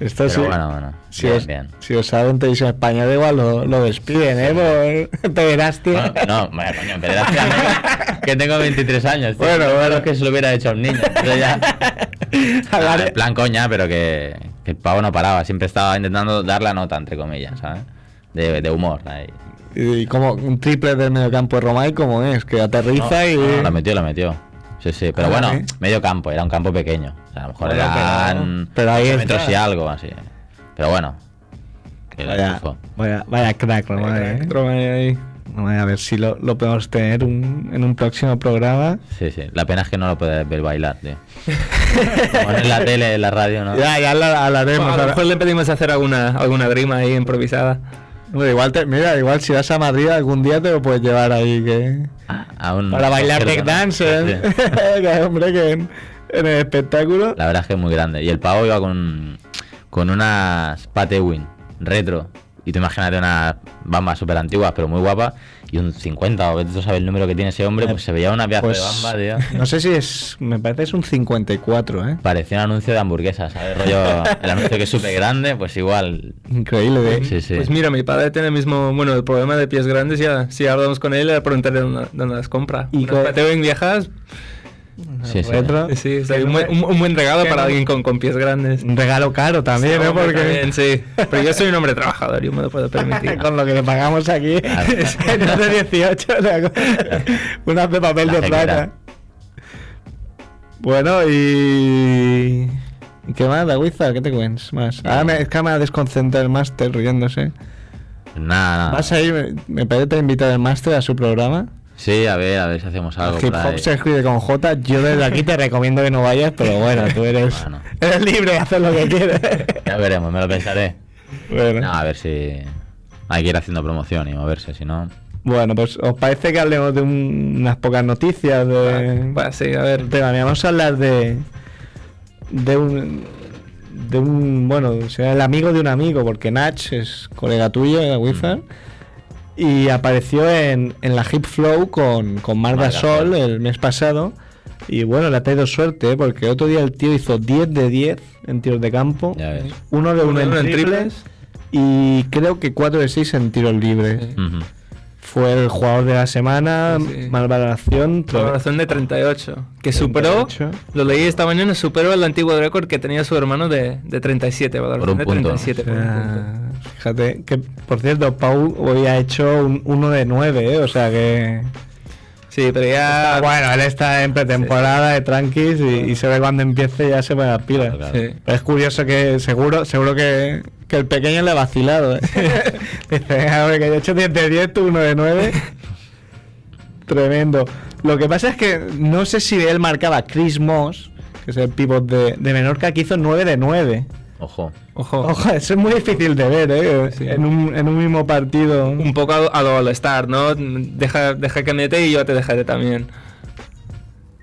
Esto Pero sí. bueno, bueno. Si, bien, os, bien. si os sabe en televisión española, igual lo, lo despiden, ¿eh? Por pederastia. Bueno, no, bueno, coño, pero era que- tengo 23 años. tío. Bueno, bueno. que se lo hubiera hecho a un niño. ya- Ah, en plan coña, pero que, que el pavo no paraba. Siempre estaba intentando dar la nota, entre comillas, ¿sabes? De, de humor. Ahí. Y como un triple del mediocampo de Romay, como es, que aterriza y. No, lo metió, lo metió. Sí, sí, pero Ah, bueno, ¿sí? medio campo, era un campo pequeño. O sea, a lo mejor Bueno, eran pero- pero ahí 12 está. metros y algo así. Pero bueno, que la Vaya, vaya, vaya crack, Romay. ¿eh? Ahí. A ver si lo, lo podemos tener un- en un próximo programa. Sí, sí. La pena es que no lo puedes ver bailar, tío. Como en la tele, en la radio, ¿no? Ya, ya habla- hablaremos. Bueno, a lo mejor le pedimos hacer alguna, alguna grima ahí improvisada. Hombre, igual te- mira, igual si vas a Madrid algún día te lo puedes llevar ahí que A un para bailar Sí, ¿eh? hombre, que en, en el espectáculo. La verdad es que es muy grande. Y el pavo iba con, con unas Patewin retro. Y tú imagínate unas bambas súper antiguas, pero muy guapas. Y un 50, o vete tú sabes el número que tiene ese hombre, pues se veía una Pues, de bamba, tío. no sé si es, me parece es un 54, ¿eh? Parecía un anuncio de hamburguesas, ¿sabes? Rollo, el anuncio que es súper grande, pues igual. Increíble, ¿eh? Sí, sí. Pues mira, mi padre tiene el mismo, bueno, el problema de pies grandes. Ya, si hablamos con él, le preguntaré dónde, dónde las compra. Y Y co- con en viejas, sí, sí. Sí, sería un, buen- un- un buen regalo para alguien con, con pies grandes. Un regalo caro también, Sí, hombre, Porque también, sí. Pero yo soy un hombre trabajador, yo me lo puedo permitir. con lo que le pagamos aquí, Claro. es de 18, o sea, con- unas de papel La de plata. Bueno, y... ¿y ¿Qué más, Daguiza? ¿Qué te cuentas más? Ahora me, es que me ha desconcentrado el máster riéndose. Nada, nada. ¿Vas a ir? Me, me parece te invitado el máster a su programa. Sí, a ver, a ver si hacemos algo. Hip Hop ahí. se escribe con J. Yo desde aquí te recomiendo que no vayas, pero bueno, tú eres, Bueno. eres libre de hacer lo que quieres. Ya veremos, me lo pensaré. bueno. No, a ver si. Hay que ir haciendo promoción y moverse, si no. Bueno, pues ¿os parece que hablemos de un- unas pocas noticias de Bueno, sí, a ver. tema? Vamos a hablar de de un de un bueno, sea, el amigo de un amigo, porque Nach es colega tuyo de Wizard y apareció en, en la Hip Flow con, con Marc Gasol Gasol. el mes pasado y bueno, le ha traído suerte, ¿eh? porque otro día el tío hizo 10 de 10 en tiros de campo, Ya ves. uno de uno en, Uno en triples, triples. y creo que 4 de 6 en tiros libres. Sí. Ujú. Fue el jugador de la semana, Sí, sí. más valoración. Por razón de 38. Que superó, 38. lo leí esta mañana, superó el antiguo récord que tenía su hermano de, de 37. valoración de punto. 37 por un punto. Ah, fíjate, que por cierto, Pau hoy ha hecho un 1 de 9, ¿eh? o sea que. Sí, pero ya. Ah, bueno, él está en pretemporada de tranquis y, y se ve cuando empiece ya se pone las pilas. Claro, claro. Sí. Es curioso que seguro seguro que, que el pequeño le ha vacilado. ¿eh? Dice, a ver, que yo he hecho 10 de 10, tú 1 de 9. Tremendo. Lo que pasa es que no sé si él marcaba a Chris Moss, que es el pivot de, de Menorca, que hizo 9 de 9. Ojo. Ojo. Ojo, eso es muy difícil de ver, ¿eh? Sí. En, un, en un mismo partido. Un poco a, a lo All-Star, ¿no? Deja, deja que mete y yo te dejaré también.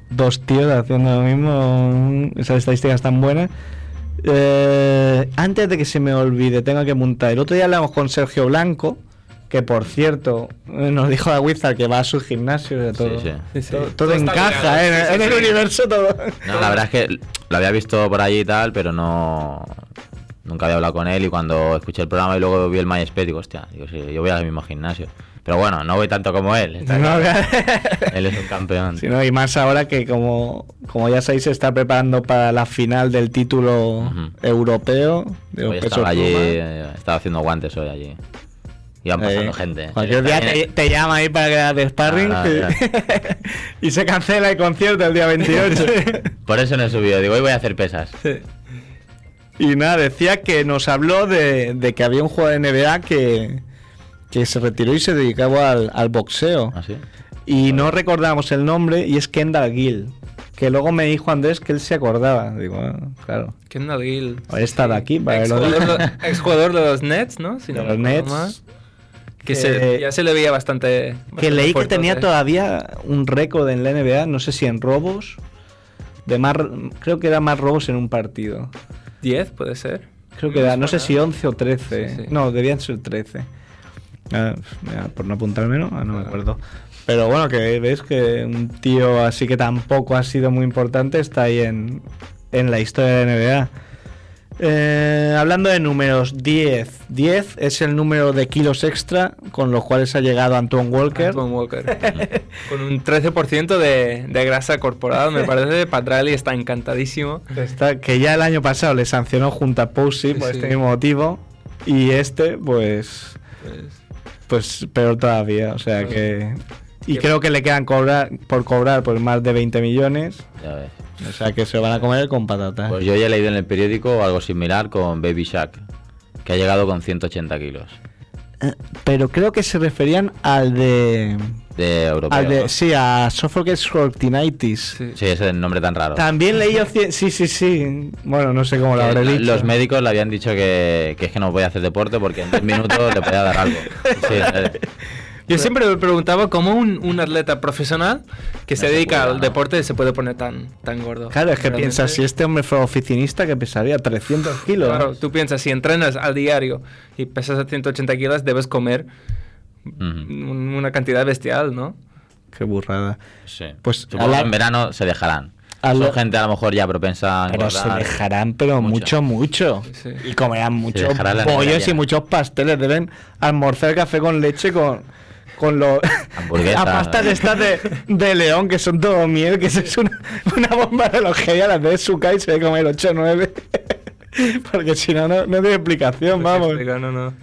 Dos tíos haciendo lo mismo. Esas estadísticas tan buenas. Eh, antes de que se me olvide, tengo que montar. El otro día hablamos con Sergio Blanco, que por cierto eh, nos dijo a Wizard que va a su gimnasio de todo. Sí, sí. Sí, sí. Todo, todo Todo está encaja, ¿eh? sí, sí, en el universo todo. No, la verdad es que lo había visto por allí y tal, pero no. Nunca había hablado con él y cuando escuché el programa y luego vi el MySpace, digo, hostia, digo, sí, yo voy al mismo gimnasio. Pero bueno, no voy tanto como él. está No, claro. Él es un campeón. Sí, ¿no? Y más ahora que como, como ya sabéis se está preparando para la final del título europeo los Hoy pesos estaba allí, eh, estaba haciendo guantes hoy allí. Iban pasando Eh, gente. ¿eh? Cualquier día te, te llama ahí para que hagas de sparring Ah, y, y se cancela el concierto el día 28. Por eso no he subido, digo, hoy voy a hacer pesas. y nada, decía que nos habló de, de que había un jugador de NBA que, que se retiró y se dedicaba al, al boxeo. ¿Ah, sí? Y no recordábamos el nombre y es Kendall Gill. Que luego me dijo Andrés que él se acordaba. Digo, ah, claro. Kendall Gill. Haber estado aquí para que lo Exjugador diga. de- de los Nets, ¿no? Si De no los me Nets. Que Que- se- ya se le veía bastante. Que leí que tenía ¿eh? todavía un récord en la NBA, no sé si en robos. De más, creo que era más robos en un partido. 10, puede ser. Creo que era, no sé si 11 o 13. Sí, sí. No, debían ser 13. Ah, mira, por no apuntármelo, ah, no me acuerdo. Pero bueno, que ves que un tío así que tampoco ha sido muy importante está ahí en, en la historia de la NBA. Eh, hablando de números, 10. 10 es el número de kilos extra con los cuales ha llegado Antoine Walker. Antoine Walker. Con un 13% de, de grasa corporal, me parece. Patrali está encantadísimo. Está- que ya el año pasado le sancionó junto a Posey por Sí. este mismo motivo. Y este, pues, Pues, pues peor todavía. O sea Pues, que. Y que- creo que le quedan cobrar por cobrar por más de 20 millones. Ya ves. O sea que se van a comer con patatas. Pues yo ya he leído en el periódico algo similar con Baby Shack, que ha llegado con 180 kilos Eh, Pero creo que se referían al de. de europeo. Al de ¿no? sí, a Sophocles Fortinitis. sí. Sí, ese es el nombre tan raro. También leí cien- Sí, sí, sí. Bueno, no sé cómo lo habré dicho. Los médicos le habían dicho que, que es que no podía hacer deporte porque en 10 minutos le podía dar algo. Sí, eh, Yo siempre me preguntaba cómo un, un atleta profesional que se se dedica puede, al ¿no? deporte se puede poner tan, tan gordo. Claro, es que Realmente- piensas, si este hombre fuera oficinista, que pesaría 300 kilos. Claro, tú piensas, si entrenas al diario y pesas a 180 kilos, debes comer una cantidad bestial, ¿no? Qué burrada. Sí. Pues, la- en verano se dejarán. a Son lo- gente a lo mejor ya propensa a Pero se dejarán, pero mucho, Mucho. mucho. Sí. Y comerán muchos pollos y muchos pasteles. Deben almorzar café con leche con, con los. Hamburguesas. a pastas estas de, de león, que son todo miel, que eso es una, una bomba de logería. Las de Suka y se debe comer 8 o 9. Porque si no, no, no tiene explicación, vamos. No, no.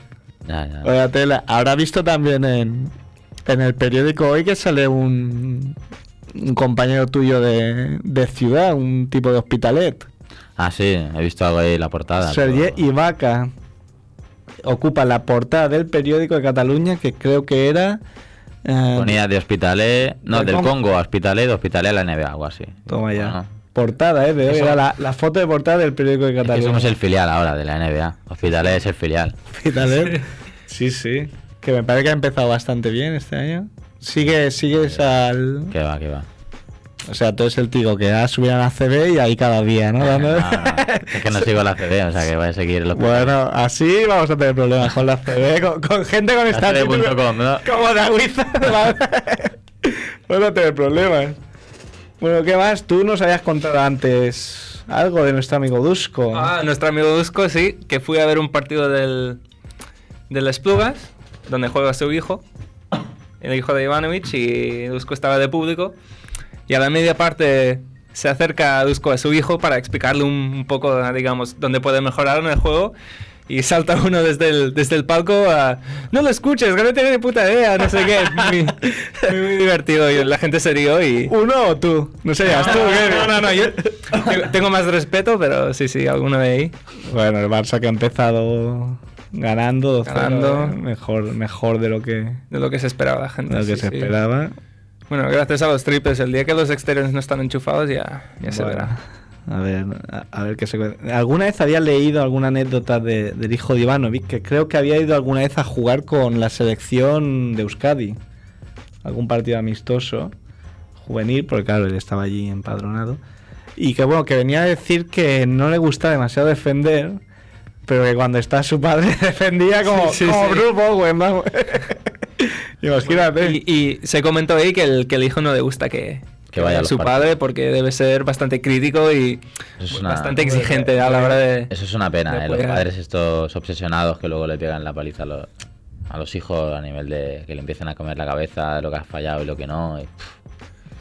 Ya, ya. Oiga, tela. Habrá visto también en, en el periódico hoy que sale un, un compañero tuyo de, de ciudad, un tipo de hospitalet. Ah, sí, he visto algo ahí en la portada. Sergei pero- Ibaka ocupa la portada del periódico de Cataluña que creo que era. eh, Ponía de Hospitalet, no, ¿Del del Congo? Congo a Hospitalet, de Hospitalet a la NBA, algo así. Toma ya. Bueno, Portada, ¿eh? De hoy era la, la foto de portada del periódico de es que Cataluña. somos el filial ahora de la NBA. Hospitalet es el filial. Hospitalet. Sí, sí. Que me parece que ha empezado bastante bien este año. Sigue, sigues al. Que va, que va. O sea, tú eres el tío que ha subido a la CB y ahí cada día, ¿no? No, no, es que no sigo la CD, o sea que voy a seguir Hospitalet. Bueno, así vamos a tener problemas con la CB, con, con gente con esta ¿no? como de agüiza. Vamos a tener problemas. Bueno, ¿qué más? Tú nos habías contado antes algo de nuestro amigo Dusko. Ah, nuestro amigo Dusko, sí, que fui a ver un partido del, del Esplugas, donde juega su hijo, el hijo de Ivanovic, y Dusko estaba de público. Y a la media parte se acerca a Dusko a su hijo para explicarle un, un poco, digamos, dónde puede mejorar en el juego. Y salta uno desde el, desde el palco a... No lo escuches, que no tiene ni puta idea, no sé qué. Muy, muy, muy divertido y la gente se rió y... ¿Uno o tú? No sé, tú. ¿qué? No, no, no, yo tengo- más respeto, pero sí, sí, alguno de ahí. Bueno, el Barça que ha empezado ganando, 2-0, Ganando. eh, mejor, mejor de lo que, De lo que se esperaba la gente. de lo que sí, se sí. esperaba. Bueno, gracias a los triples, el día que los exteriores no están enchufados ya, ya se verá. A ver, a, a ver qué se cuenta. Alguna vez había leído alguna anécdota de- del hijo de Ivanovic, que creo que había ido alguna vez a jugar con la selección de Euskadi. Algún partido amistoso, juvenil, porque claro, él estaba allí empadronado. Y que bueno, que venía a decir que no le gusta demasiado defender, pero que cuando está su padre defendía como, Sí, sí, como sí. Bruce Bowen, vamos. Imagínate. Y, y se comentó ahí que el, que el hijo no le gusta que, Que vaya a su padre porque debe ser bastante crítico y Eso es una- bastante exigente a la hora de... Eso es una pena, ¿eh? Los padres estos obsesionados que luego le pegan la paliza a los, a los hijos a nivel de que le empiezan a comer la cabeza de lo que has fallado y lo que no. y,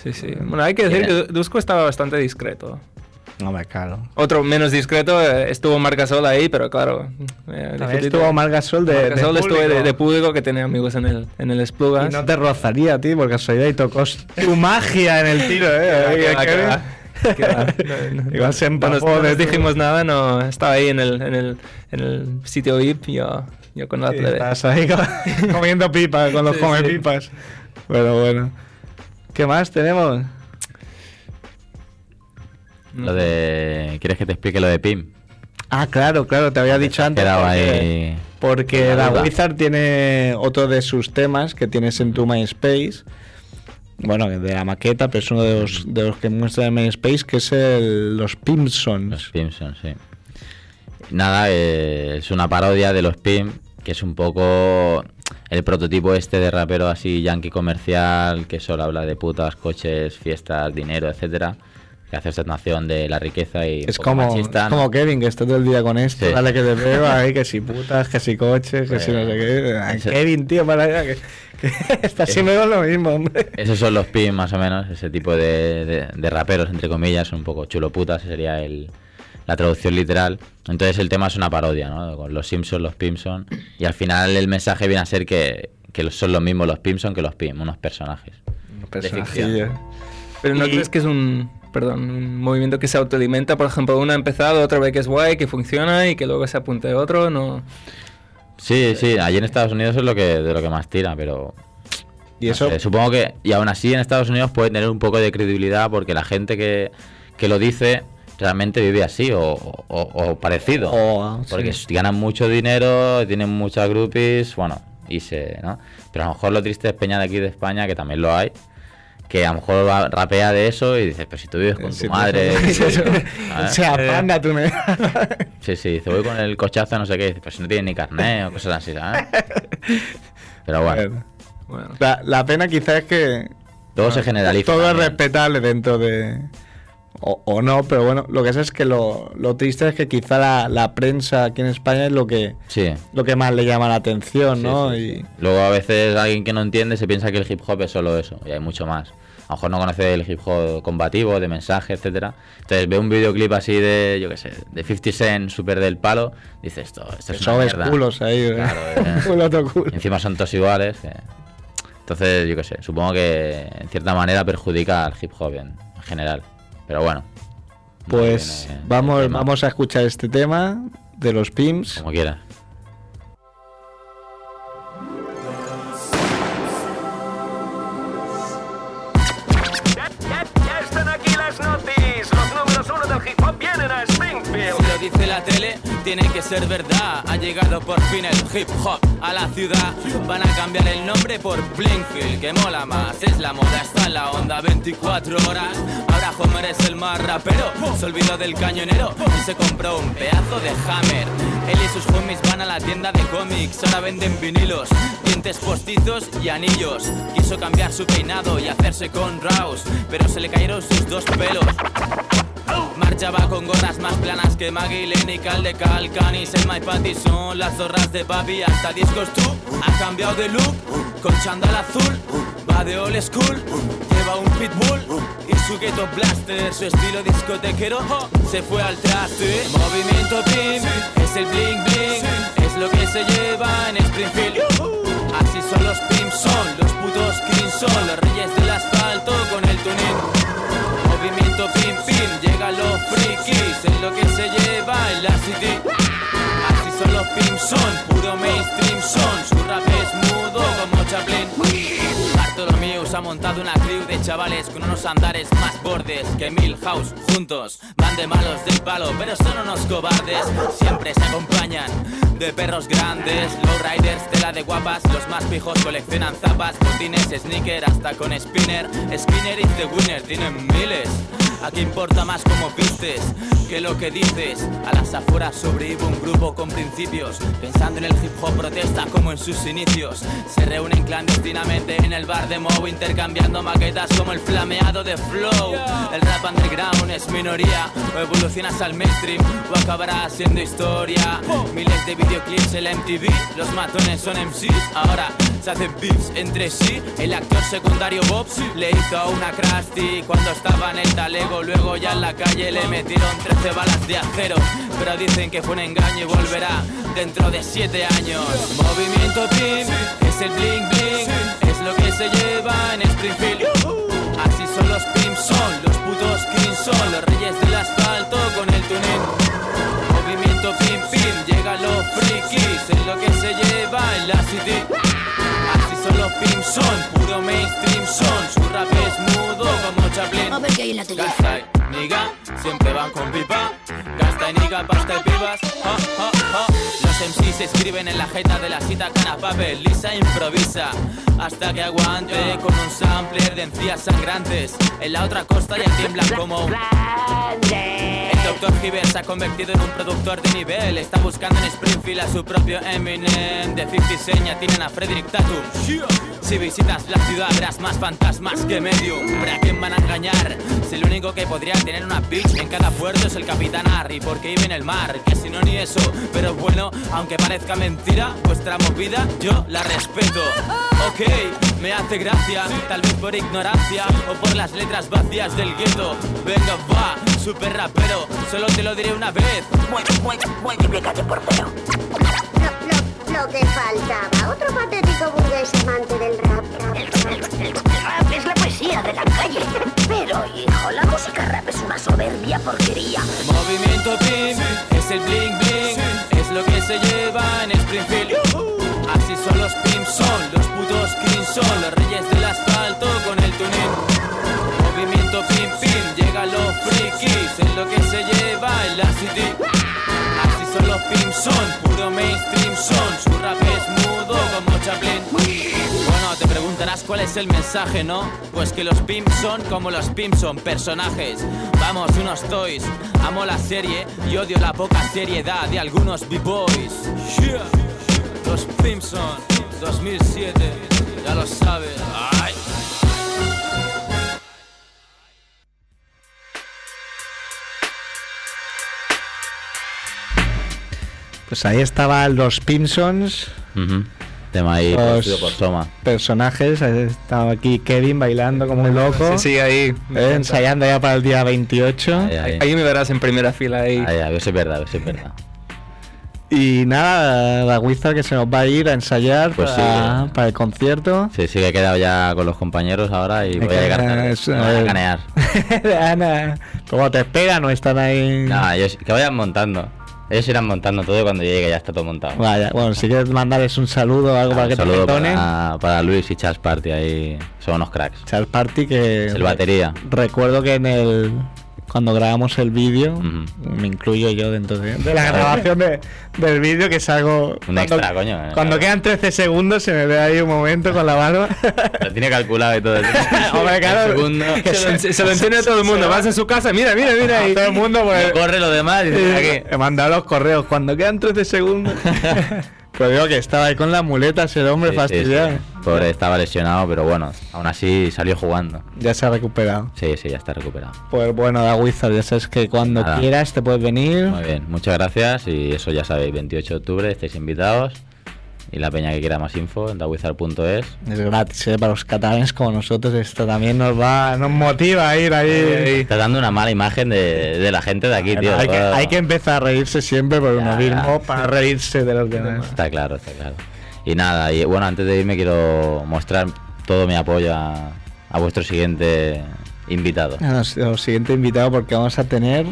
Sí, sí. Bueno, hay que decir que Dusko estaba bastante discreto. Hombre, claro. Otro menos discreto eh, estuvo Marcasol ahí, pero claro... eh, estuvo Marc Gasol de, estuvo de, público. de público que tenía amigos en el, en el Y Esplugas. no te rozaría ti por casualidad y tocó tu magia en el tiro, ¿eh? No, no, Igual se no empapó no dijimos nada, no estaba ahí en el, en el, en el sitio VIP, yo, yo con la Sí, plebe. Estás ahí co- comiendo pipas con los Sí, come sí. pipas. Bueno, bueno. ¿Qué más tenemos? Lo de. ¿Quieres que te explique lo de PIM? Ah, claro, claro, te había dicho antes. Porque- ahí. Porque la. Wizard tiene otro de sus temas que tienes en tu MySpace. Bueno, de la maqueta, pero es uno de los, de los que muestra en MySpace, que es el, los Pimsons. Los Pimson, sí. Nada, eh, es una parodia de los Pim, que es un poco el prototipo este de rapero así yankee comercial, que solo habla de putas, coches, fiestas, dinero, etcétera. Que hace ostentación de la riqueza y Es como, machista, ¿no? como Kevin, que está todo el día con esto. Sí. Dale que te veo ahí, que si putas, que si coches, que si no sé qué. Ay, Ese- Kevin, tío, para allá, que, que está siempre con lo mismo, hombre. Esos son los pimps más o menos, ese tipo de, de- de raperos, entre comillas, son un poco chuloputas, ese sería el, la traducción literal. Entonces el tema es una parodia, ¿no? Con los Simpsons, los Pimpson. Y al final el mensaje viene a ser que, que son los mismos los Pimpson que los Pim, unos personajes. de ficción. personajillos. Pero ¿no Y- crees que es un, perdón, un movimiento que se autoalimenta? Por ejemplo, uno ha empezado, otra vez que es guay, que funciona y que luego se apunte otro, ¿no? Sí, sí, allí en Estados Unidos es lo que, de lo que más tira, pero... Y no eso, supongo que, y aún así en Estados Unidos puede tener un poco de credibilidad porque la gente que, que lo dice realmente vive así o, o- o parecido. O, porque sí. ganan mucho dinero, tienen muchas groupies, bueno, y se, ¿no? Pero a lo mejor lo triste es Peña de aquí de España, que también lo hay, que a lo mejor va- rapea de eso y dices, pero si tú vives con Sí, tu madre... sí, sí. ¿sabes? o sea, Eh, panda, tú me... Sí, sí, dice, voy con el cochazo, no sé qué, dices, pero si no tiene ni carnet o cosas así, ¿sabes? Pero bueno, Bueno. La, la pena quizás es que luego se generaliza. todo es respetable dentro de... O, o no, pero bueno, lo que sé es que lo, lo triste es que quizá la, la prensa aquí en España es lo que, Sí. lo que más le llama la atención, Sí, ¿no? sí, y. Luego a veces alguien que no entiende se piensa que el hip hop es solo eso, y hay mucho más. A lo mejor no conoce el hip hop combativo, de mensaje, etcétera. Entonces ve un videoclip así de, yo qué sé, de 50 Cent, super del palo, dice esto, esto es una sobes mierda. culos ahí, ¿eh? Claro, eh. Culo culo. Encima son todos iguales. que- Entonces, yo qué sé, supongo que en cierta manera perjudica al hip hop en, en general. Pero bueno. no Pues viene el vamos, tema, vamos a escuchar este tema de los Pims. Como quieras. Dice la tele, tiene que ser verdad. Ha llegado por fin el hip hop a la ciudad. Van a cambiar el nombre por Blinkfield, que mola más. Es la moda, está en la onda 24 horas. Ahora Homer es el más rapero. Se olvidó del cañonero y se compró un pedazo de hammer. Él y sus homies van a la tienda de cómics. Ahora venden vinilos, dientes postizos y anillos. Quiso cambiar su peinado y hacerse con Rouse, pero se le cayeron sus dos pelos. Marchaba con gorras más planas que Maggie Lenny, Caldecal, Canis, el My Patty son las zorras de papi hasta discos tú. Ha cambiado de look con chandal azul, va de old school, lleva un pitbull y su ghetto blaster, su estilo discotequero se fue al traste. Movimiento pim, es el bling bling, es lo que se lleva en Springfield. Así son los pimps, son los putos kings, son los reyes del asfalto con el tuning. Movimiento pim pim, los frikis, es lo que se lleva en la city. Así son los pim son, puro mainstream son, su rap es mudo como Chaplin. Bartolomeu ha montado una crew de chavales con unos andares más bordes que Milhouse juntos. Van de malos del palo, pero son unos cobardes. Siempre se acompañan de perros grandes, lowriders, tela de guapas. Los más pijos coleccionan zapas, botines, sneaker, hasta con spinner. Skinner is the winner, tienen miles. Aquí importa más cómo vistes que lo que dices. A las afueras sobrevive un grupo con principios. Pensando en el hip hop protesta como en sus inicios. Se reúnen clandestinamente en el bar de Moe intercambiando maquetas como el flameado de Flow. El rap underground es minoría. O evolucionas al mainstream o acabarás siendo historia. Miles de videoclips en la MTV. Los matones son MCs. Ahora se hacen beefs entre sí. El actor secundario Bob le hizo a una Krusty cuando estaba en el talego. Luego ya en la calle le metieron 13 balas de acero. Pero dicen que fue un engaño y volverá dentro de 7 años. Movimiento PIM es el bling bling. Es lo que se lleva en Springfield. Así son los PIM, son los putos kings, son los reyes del asfalto con el tuning. Movimiento pim pim, llegan los frikis, es lo que se lleva en la city. Así son los pim son, puro mainstream son, su rap es mudo como Chaplin. A ver qué hay en la tele. Gasta y niga, siempre van con pipa. Gasta y niga, pasta y pibas. Ja, ja, ja. Los MCs escriben en la jeta de la cita cana papel. Lisa improvisa hasta que aguante con un sampler de encías sangrantes. En la otra costa ya tiemblan como un. Doctor Giver se ha convertido en un productor de nivel. Está buscando en Springfield a su propio Eminem. De 50 Seña tienen a Frederick Tatum. Si visitas la ciudad verás más fantasmas que medio. ¿Para quién van a engañar? Si el único que podría tener una bitch en cada puerto es el Capitán Harry, porque vive en el mar. Que si no ni eso, pero bueno, aunque parezca mentira, vuestra movida yo la respeto. Ok, me hace gracia, tal vez por ignorancia o por las letras vacías del gueto. Venga, va, super rapero, solo te lo diré una vez. Por. Lo, lo, que faltaba. Otro patético burgués amante del rap. El rap es la poesía de la calle. Pero, hijo, la música rap es una soberbia porquería. Movimiento PIM, es el bling bling, es lo que se lleva en Springfield. Así son los PIM, son los putos King, son los reyes del asfalto con el tuning. Movimiento PIM PIM, llega los frikis, es lo que se lleva en la city. Son puro mainstream, son su rap es mudo como Chaplin. Bueno, te preguntarás cuál es el mensaje, ¿no? Pues que los pimps son como los pimps son personajes. Vamos, unos toys. Amo la serie y odio la poca seriedad de algunos b-boys. Los pimps son 2007, ya lo sabes. Pues ahí estaban los Pimpsons, Ujú. Tema ahí Los- por personajes. Estaba aquí Kevin bailando como un loco. Sí, sí, ahí. eh, ensayando ya para el día 28. Ahí, ahí. Ahí me verás en primera fila ahí. Ahí, a ver si es verdad, a ver si es verdad. Y nada, la Wizard que se nos va a ir a ensayar Pues para, sí. para el concierto. Sí, sí que he quedado ya con los compañeros ahora y voy a llegar tarde. es- van eh, a canear. Ana, ¿cómo te espera? No están ahí. No, ellos, que vayan montando. Ellos irán montando todo y cuando llegue ya está todo montado. Vaya, bueno, si quieres mandarles un saludo o algo para que te saludo perdonen. para, para Luis y Charles Party ahí. Son unos cracks. Charles Party que Es el batería. recuerdo que en el cuando grabamos el vídeo me incluyo yo dentro de, de la grabación de- del vídeo que salgo Un cuando, extra, coño. eh. cuando quedan 13 segundos se me ve ahí un momento con la barba Lo tiene calculado y todo. Hombre, claro, Un segundo. que Se lo, se lo enseña a todo el mundo. Vas a su casa, mira, mira, mira. Y todo el mundo pues No corre lo demás y dice, eh, he mandado los correos cuando quedan 13 segundos pero digo que estaba ahí con la muleta ese hombre Sí, sí, fastidiado sí. Pobre, estaba lesionado, pero bueno, aún así salió jugando. ya se ha recuperado Sí, sí, ya está recuperado. pues bueno da Wizard ya sabes que cuando Nada. quieras te puedes venir Muy bien, muchas gracias y eso ya sabéis, 28 de octubre estáis invitados y la peña que quiera más info en dawizard.es. Es gratis, ¿eh? para los catalanes como nosotros esto también nos va, nos motiva a ir ahí. Está dando una mala imagen de, de la gente de aquí, tío. hay, que, hay que empezar a reírse siempre por uno mismo ya. para reírse de los demás. Está claro, está claro. Y nada, y bueno, antes de irme quiero mostrar todo mi apoyo a, a vuestro siguiente invitado. A los siguiente invitado porque vamos a tener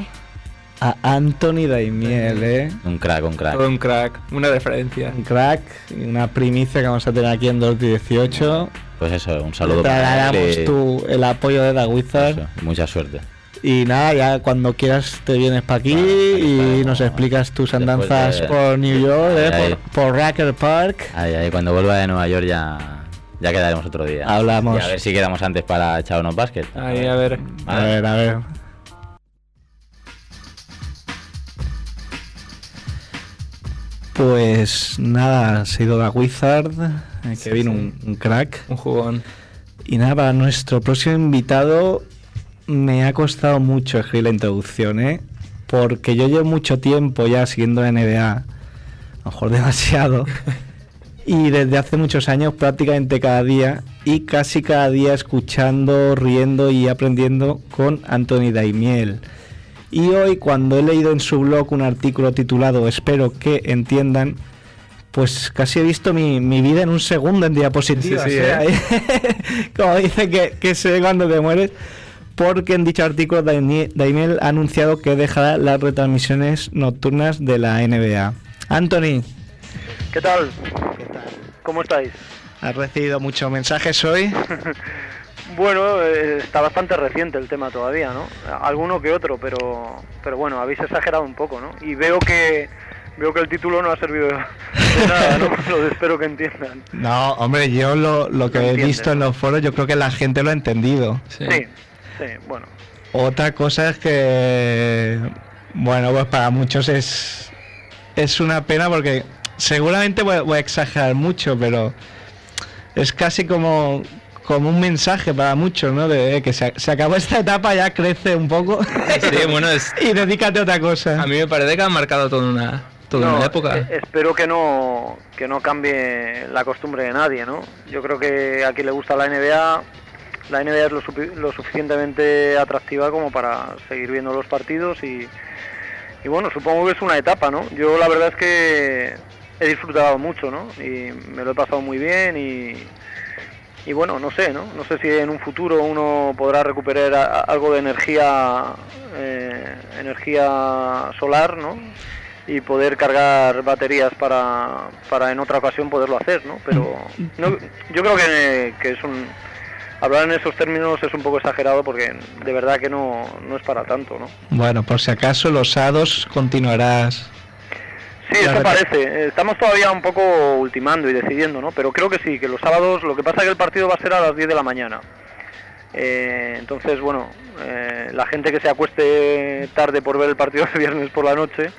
a Anthony Daimiel, ¿eh? Un crack, un crack. Todo un crack, una referencia. Un crack, una primicia que vamos a tener aquí en 218. Pues eso, un saludo Te para y- tú el apoyo de la Wizard. eso, mucha suerte. Y nada, ya cuando quieras te vienes para aquí Bueno, y nos explicas tus andanzas de- por New York, ¿eh? Ahí, por, por Racker Park. Ahí, ahí, cuando vuelva de Nueva York ya, ya quedaremos otro día. Hablamos. Y a ver si quedamos antes para echar unos básquet. Ahí, a ver. A ver, a ver. Pues nada, ha sido la Wizard, eh, que vino un, un crack. Un jugón. Y nada, para nuestro próximo invitado me ha costado mucho escribir la introducción, ¿eh? Porque yo llevo mucho tiempo ya siguiendo la NBA, a lo mejor demasiado, y desde hace muchos años prácticamente cada día, y casi cada día escuchando, riendo y aprendiendo con Anthony Daimiel. Y hoy cuando he leído en su blog un artículo titulado Espero que entiendan, pues casi he visto mi, mi vida en un segundo en diapositivas. Sí, sí, ¿eh? ¿eh? Como dice que, que se ve cuando te mueres. Porque en dicho artículo Daimiel ha anunciado que dejará las retransmisiones nocturnas de la NBA. Anthony, ¿Qué tal? ¿Cómo estáis? ¿has recibido muchos mensajes hoy? Bueno, eh, está bastante reciente el tema todavía, ¿no? Alguno que otro, pero pero bueno, habéis exagerado un poco, ¿no? Y veo que veo que el título no ha servido de nada, ¿no? Lo espero que entiendan. No, hombre, yo lo, lo que Lo he visto en los foros, yo creo que la gente lo ha entendido. Sí. Sí, sí, bueno. Otra cosa es que Bueno, pues para muchos es, es una pena porque seguramente voy, voy a exagerar mucho, pero es casi como, como un mensaje para muchos, ¿no? De eh, que se, se acabó esta etapa, ya crece un poco Sí, bueno, es, y dedícate a otra cosa. a mí me parece que han marcado toda una, toda No, una época. eh, espero que no, que no cambie la costumbre de nadie, ¿no? Yo creo que a quien le gusta la NBA, la NBA es lo, lo suficientemente atractiva como para seguir viendo los partidos y, y bueno, supongo que es una etapa, ¿no? Yo la verdad es que he disfrutado mucho, ¿no? Y me lo he pasado muy bien y, y bueno, no sé, ¿no? No sé si en un futuro uno podrá recuperar a- a- algo de energía, eh, energía solar, ¿no? Y poder cargar baterías para, para en otra ocasión poderlo hacer, ¿no? Pero no, yo creo que, que es un... Hablar en esos términos es un poco exagerado porque de verdad que no, no es para tanto, ¿no? Bueno, por si acaso los sábados continuarás. Sí, eso parece. Estamos todavía un poco ultimando y decidiendo, ¿no? Pero creo que sí, que los sábados, lo que pasa es que el partido va a ser a las 10 de la mañana. Eh, entonces, bueno, eh, la gente que se acueste tarde por ver el partido el viernes por la noche,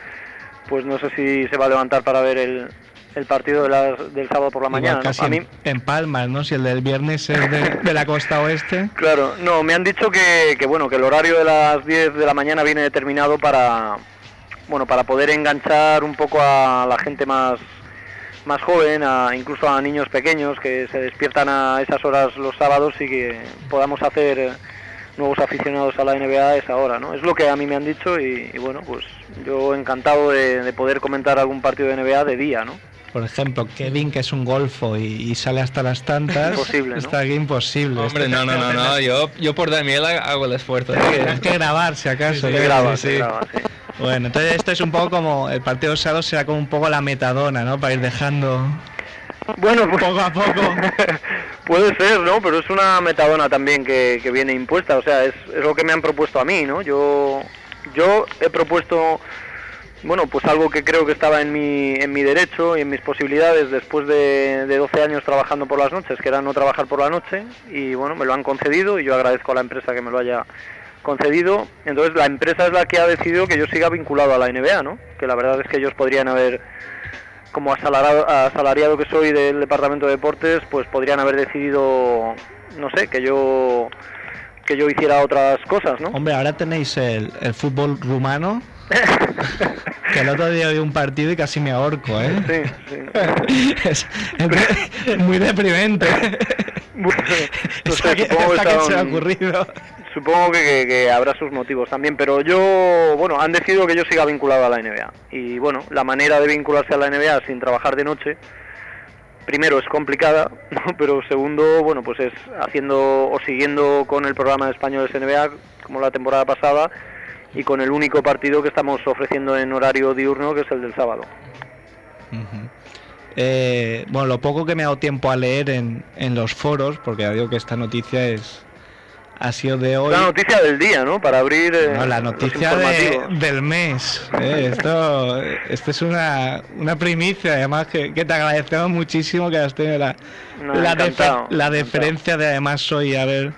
pues no sé si se va a levantar para ver el, el partido de las- del sábado por la Igual mañana. ¿no? casi A mí, en, en Palmas, ¿no? Si el del viernes es de, de la costa oeste. Claro, no, me han dicho que, que, bueno, que el horario de las 10 de la mañana viene determinado para bueno, para poder enganchar un poco a la gente más más joven, a, incluso a niños pequeños que se despiertan a esas horas los sábados y que podamos hacer nuevos aficionados a la NBA a esa hora, ¿no? Es lo que a mí me han dicho y, y bueno, pues yo encantado de, de poder comentar algún partido de NBA de día, ¿no? Por ejemplo, Kevin, que es un golfo y, y sale hasta las tantas. Imposible, ¿no? Está aquí imposible. Hombre, Esto no, no, no, no, yo, yo por Daniel hago el esfuerzo. ¿eh? Tienes que grabar, si acaso. Sí, sí, graba, Sí, se sí. graba, Bueno, entonces esto es un poco como el partido sábado será como un poco la metadona, ¿no? Para ir dejando Bueno, pues, poco a poco. Puede ser, ¿no? Pero es una metadona también que, que viene impuesta, o sea, es, es lo que me han propuesto a mí, ¿no? Yo, yo he propuesto, bueno, pues algo que creo que estaba en mi, en mi derecho y en mis posibilidades después de, de 12 años trabajando por las noches, que era no trabajar por la noche, y bueno, me lo han concedido y yo agradezco a la empresa que me lo haya concedido. Entonces la empresa es la que ha decidido que yo siga vinculado a la NBA, ¿no? Que la verdad es que ellos podrían haber como asalariado, asalariado que soy del departamento de deportes, pues podrían haber decidido, no sé, que yo que yo hiciera otras cosas, ¿no? Hombre, ahora tenéis el, el fútbol rumano. que el otro día vi un partido y casi me ahorco, ¿eh? Sí, sí. es, es muy deprimente. No Esta sé, que- supongo, que que se le ha estaban- ocurrido. supongo que, que- que habrá sus motivos también, pero yo, bueno, han decidido que yo siga vinculado a la NBA. Y bueno, la manera de vincularse a la NBA sin trabajar de noche, primero es complicada, ¿no? pero segundo, bueno, pues es haciendo o siguiendo con el programa de españoles NBA, como la temporada pasada, y con el único partido que estamos ofreciendo en horario diurno, que es el del sábado. Eh, bueno, lo poco que me ha dado tiempo a leer en, en los foros, porque ya digo que esta noticia es ha sido de hoy. La noticia del día, ¿no? Para abrir eh, No, la noticia de- del mes. eh, esto, esto es una, una primicia, además que, que te agradecemos muchísimo que has tenido la, No, la, la deferencia de además hoy haber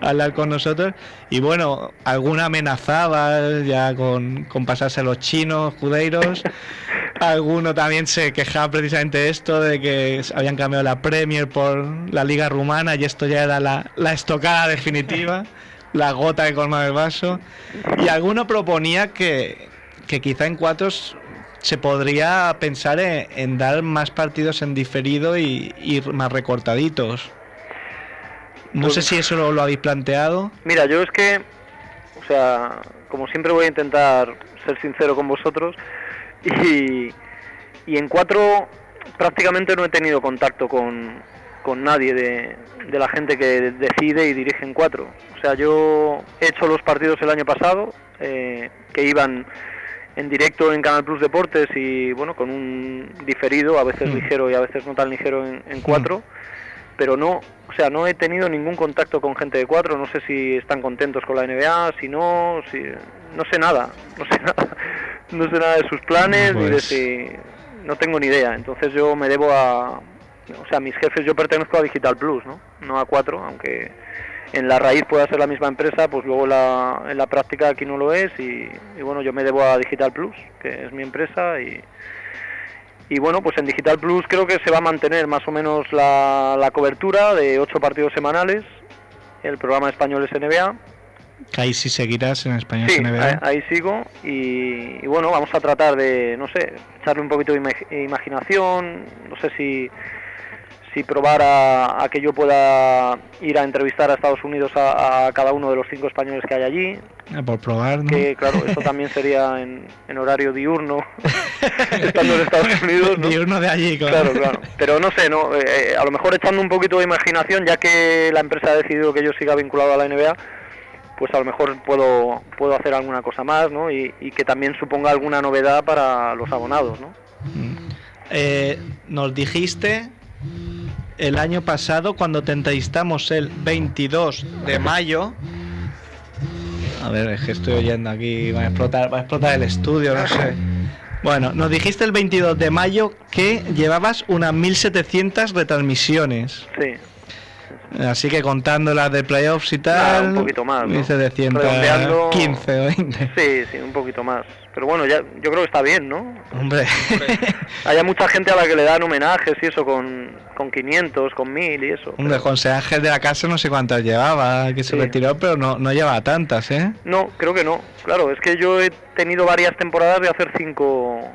hablar con nosotros. Y bueno, alguna amenazaba ya con, con pasarse a los chinos, judeiros. Alguno también se quejaba precisamente de esto, de que habían cambiado la Premier por la Liga Rumana y esto ya era la, la estocada definitiva, la gota que colma el vaso. Y alguno proponía que, que quizá en cuatro se podría pensar en, en dar más partidos en diferido y ir más recortaditos. No Pues- sé si eso lo, lo habéis planteado. Mira, yo es que, o sea, como siempre voy a intentar ser sincero con vosotros y, y en cuatro prácticamente no he tenido contacto con, con nadie de, de la gente que decide y dirige en cuatro. O sea, yo he hecho los partidos el año pasado eh, que iban en directo en Canal Plus Deportes y bueno, con un diferido, a veces Mm. ligero y a veces no tan ligero en, en cuatro pero no, o sea, no he tenido ningún contacto con gente de cuatro, no sé si están contentos con la NBA, si no, si no sé nada, no sé nada, no sé nada de sus planes ni de Pues- si no tengo ni idea, entonces yo me debo a o sea, mis jefes yo pertenezco a Digital Plus, ¿no? No a cuatro, aunque en la raíz pueda ser la misma empresa, pues luego la, en la práctica aquí no lo es y, y bueno, yo me debo a Digital Plus, que es mi empresa y, y bueno, pues en Digital Plus creo que se va a mantener más o menos la, la cobertura de ocho partidos semanales, el programa español es NBA. Ahí sí seguirás en español Sí, NBA. ahí, ahí sigo y, y bueno, vamos a tratar de, no sé, echarle un poquito de ima- imaginación, no sé si, si probar a, que yo pueda ir a entrevistar a Estados Unidos a, a cada uno de los cinco españoles que hay allí, Ah, por probar, ¿no? que claro, eso también sería en, en horario diurno, estando en Estados Unidos, ¿no? Diurno de allí, claro. Claro, claro. Pero no sé, no, Eh, a lo mejor echando un poquito de imaginación, ya que la empresa ha decidido que yo siga vinculado a la NBA, pues a lo mejor puedo puedo hacer alguna cosa más, ¿no? Y, y que también suponga alguna novedad para los abonados, ¿no? Eh, nos dijiste el año pasado cuando te entrevistamos el 22 de mayo. A ver, es que estoy oyendo aquí, va a explotar, va a explotar el estudio, no sé. Bueno, nos dijiste el 22 de mayo que llevabas unas 1700 retransmisiones. Sí. Así que contando las de playoffs y tal, Nada, un poquito más, ¿no? 1700, Redondeando- 15 o 20. Sí, sí, un poquito más. Pero bueno, ya yo creo que está bien, ¿no? Hombre, Hay mucha gente a la que le dan homenajes y eso con, con 500, con 1000 y eso. hombre, José Ángel de la Casa no sé cuántas llevaba, que se retiró, pero no, no llevaba tantas, ¿eh? No, creo que no. Claro, es que yo he tenido varias temporadas de hacer cinco,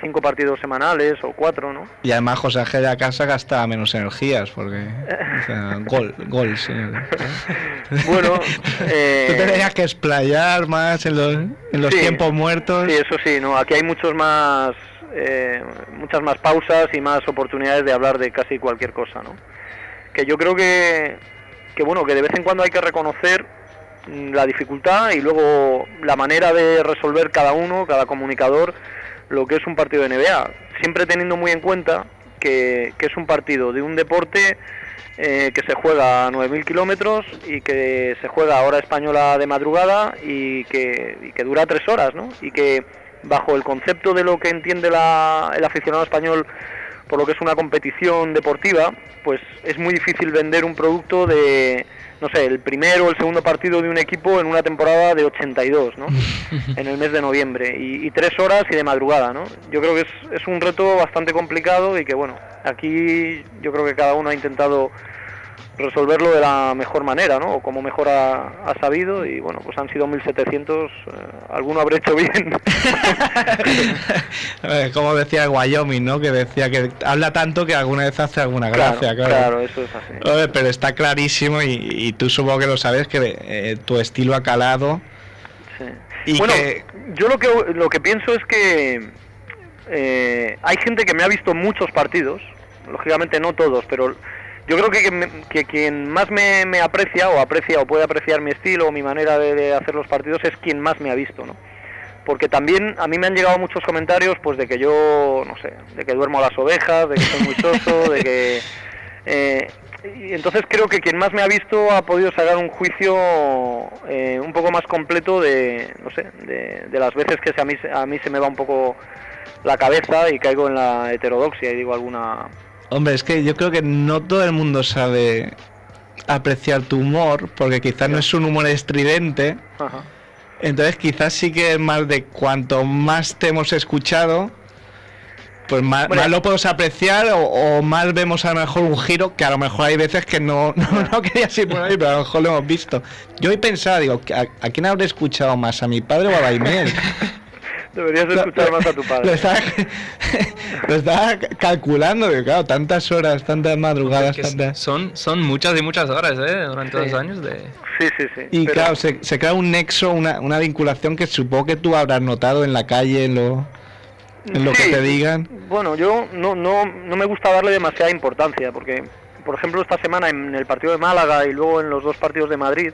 cinco partidos semanales o cuatro, ¿no? Y además José Ángel de la Casa gastaba menos energías, porque... O sea, gol, gol, señor. Bueno, eh, Tú te tenías que explayar más en los, en los Sí, tiempos muertos. Sí, eso sí, no. Aquí hay muchos más, eh, muchas más pausas y más oportunidades de hablar de casi cualquier cosa, ¿no? Que yo creo que, que bueno, que de vez en cuando hay que reconocer mm, la dificultad y luego la manera de resolver cada uno, cada comunicador, lo que es un partido de NBA. Siempre teniendo muy en cuenta que, que es un partido de un deporte eh, que se juega a 9.000 kilómetros y que se juega a hora española de madrugada y que, y que dura tres horas, ¿no? Y que bajo el concepto de lo que entiende la- el aficionado español por lo que es una competición deportiva, pues es muy difícil vender un producto de, no sé, el primero o el segundo partido de un equipo en una temporada de 82, ¿no? en el mes de noviembre y, y tres horas y de madrugada, ¿no? Yo creo que es, es un reto bastante complicado y que bueno, aquí yo creo que cada uno ha intentado resolverlo de la mejor manera, ¿no? O como mejor ha, ha sabido y bueno, pues han sido 1700, eh, alguno habré hecho bien. Eh, Como decía Wyoming, ¿no? Que decía que habla tanto que alguna vez hace alguna gracia, claro. claro, eso es así. Oye, pero está clarísimo y, y tú supongo que lo sabes que eh, tu estilo ha calado. Y bueno, que- yo lo que lo que pienso es que eh, hay gente que me ha visto muchos partidos, lógicamente no todos, pero yo creo que, que quien más me, me aprecia o aprecia o puede apreciar mi estilo o mi manera de, de hacer los partidos es quien más me ha visto, ¿no? Porque también a mí me han llegado muchos comentarios, pues de que yo, no sé, de que duermo a las ovejas, de que soy muy soso, de que eh, y entonces creo que quien más me ha visto ha podido sacar un juicio eh, un poco más completo de, no sé, de, de las veces que se- a mí, a mí se me va un poco la cabeza y caigo en la heterodoxia y digo alguna... Hombre, es que yo creo que no todo el mundo sabe apreciar tu humor, porque quizás no es un humor estridente. Ajá. Entonces quizás sí que es más de cuanto más te hemos escuchado, pues más, Bueno. más lo podemos apreciar o, o más vemos a lo mejor un giro que a lo mejor hay veces que no, no, no querías ir por ahí, pero a lo mejor lo hemos visto. Yo hoy pensaba, digo, ¿a, a quién habré escuchado más? ¿A mi padre o a Daimiel? Deberías escuchar más a tu Lo padre. estaba, lo estaba calculando, que claro, tantas horas, tantas madrugadas, Que tantas... son, son muchas y muchas horas, ¿eh? Durante Sí. los años de... Sí, sí, sí. Y pero- claro, se, se crea un nexo, una, una vinculación que supongo que tú habrás notado en la calle, en lo, en lo Sí. que te digan. Bueno, yo no, no, no me gusta darle demasiada importancia, porque, por ejemplo, esta semana en el partido de Málaga y luego en los dos partidos de Madrid,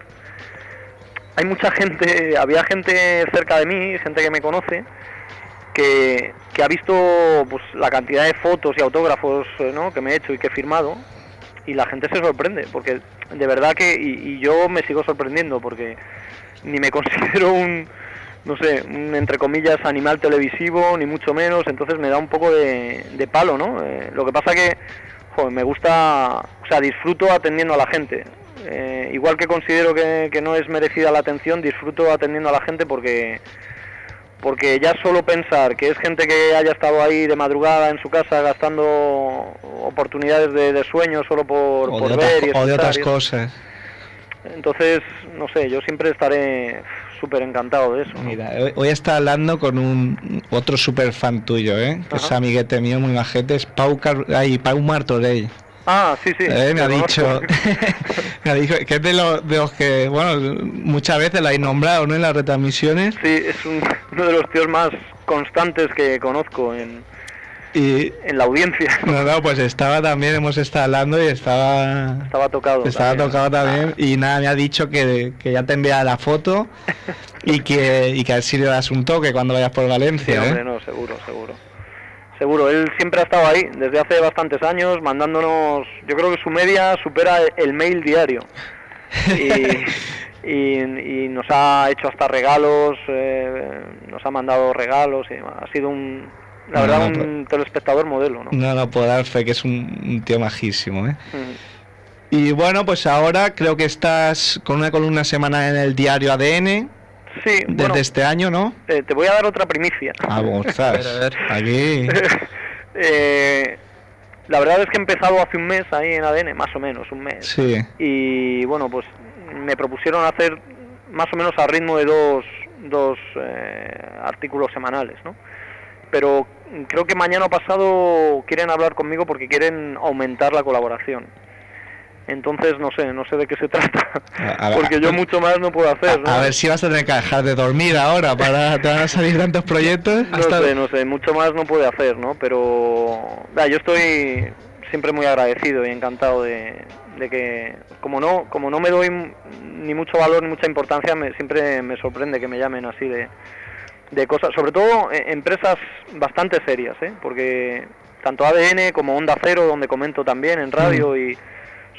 hay mucha gente, había gente cerca de mí, gente que me conoce, que, que ha visto pues, la cantidad de fotos y autógrafos eh, ¿no? que me he hecho y que he firmado, y la gente se sorprende, porque de verdad que, y, yo me sigo sorprendiendo, porque ni me considero un, no sé, un entre comillas animal televisivo, ni mucho menos, entonces me da un poco de, de palo, ¿no? Eh, lo que pasa que, joder, me gusta, o sea, disfruto atendiendo a la gente. Eh, igual que considero que, que no es merecida la atención, disfruto atendiendo a la gente porque porque ya solo pensar que es gente que haya estado ahí de madrugada en su casa gastando oportunidades de, de sueño solo por, O por de, otras, ver y o de otras cosas. Entonces, no sé, yo siempre estaré súper encantado de eso. ¿no? Mira, hoy, hoy está hablando con un otro super fan tuyo, ¿eh? Que es amiguete mío, muy majete, es Pau, Car ay, Pau Martorell. Ah, sí, sí. Eh, me ha dicho, me ha dicho que es de, los de los que, bueno, muchas veces la he nombrado, ¿no? En las retransmisiones. Sí, es un- uno de los tíos más constantes que conozco en, Y en la audiencia. no, no, pues estaba también, hemos estado hablando y estaba Estaba tocado. estaba también. tocado también y nada, me ha dicho que, que ya te envía la foto y que, y que a ver si le das un toque cuando vayas por Sí, Valencia, hombre, ¿eh? no, seguro, seguro. Seguro, él siempre ha estado ahí desde hace bastantes años, mandándonos, yo creo que su media supera el mail diario. Y, y- y nos ha hecho hasta regalos, eh, nos ha mandado regalos, y ha sido un, la No, verdad, no, un telespectador modelo, ¿no? No, no puedo dar fe que es un, un tío majísimo, ¿eh? Mm. Y bueno, pues ahora creo que estás con una columna semanal en el diario ADN Sí, desde bueno, este año, ¿no? eh, te voy a dar otra primicia. Ah, A ver, a ver. aquí. Eh, la verdad es que he empezado hace un mes ahí en ADN, más o menos, un mes. Sí. y bueno pues me propusieron hacer más o menos a ritmo de dos, dos eh, artículos semanales ¿no? pero creo que mañana pasado quieren hablar conmigo porque quieren aumentar la colaboración entonces no sé no sé de qué se trata A- a ver, porque yo mucho más no puedo hacer ¿no? A ver si vas a tener que dejar de dormir ahora para te van a salir tantos proyectos. No sé, no sé, mucho más no puede hacer, ¿no? Pero yo estoy siempre muy agradecido y encantado de, de que, como no, como no me doy ni mucho valor ni mucha importancia, me, siempre me sorprende que me llamen así de, de cosas, sobre todo eh, empresas bastante serias, ¿eh? Porque tanto ADN como Onda Cero, donde comento también en radio y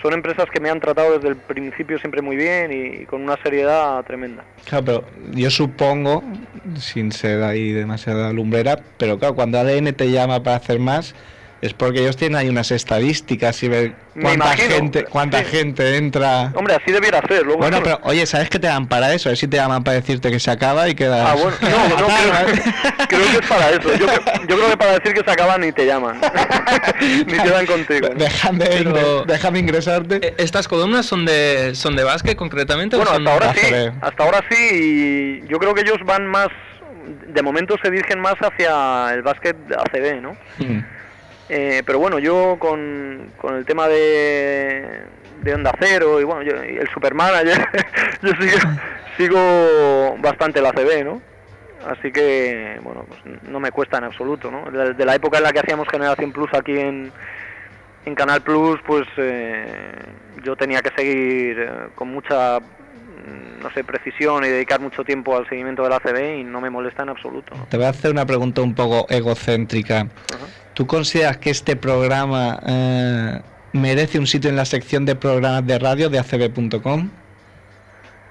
son empresas que me han tratado desde el principio siempre muy bien y con una seriedad tremenda. Claro, pero yo supongo, sin ser ahí demasiada lumbrera, pero claro, cuando ADN te llama para hacer más, es porque ellos tienen ahí unas estadísticas y ver cuánta gente, cuánta sí. gente entra. Hombre, así debiera ser. Luego, Bueno, pero oye, ¿sabes qué te dan para eso? A ver si te llaman para decirte que se acaba y quedas. Ah, bueno, no, no, creo, creo que es para eso. Yo, cre- yo creo que para decir que se acaban ni te llaman. ni quedan contigo. ¿no? Déjame, Pero- déjame ingresarte. Eh, ¿Estas columnas son de son de básquet concretamente? o Bueno, son- hasta ahora sí. Hasta ahora sí. Y yo creo que ellos van más. De momento se dirigen más hacia el básquet ACB, ¿no? Mm. Eh, pero bueno, yo con, con el tema de, de Onda Cero y bueno, yo, y el Supermanager, yo sigo, sigo bastante la CB, ¿no? Así que, bueno, pues no me cuesta en absoluto, ¿no? De, de la época en la que hacíamos Generación Plus aquí en, en Canal Plus, pues eh, yo tenía que seguir eh, con mucha, mm, no sé, precisión y dedicar mucho tiempo al seguimiento de la CB y no me molesta en absoluto. ¿no? Te voy a hacer una pregunta un poco egocéntrica. ¿Tú consideras que este programa eh, merece un sitio en la sección de programas de radio de acb.com?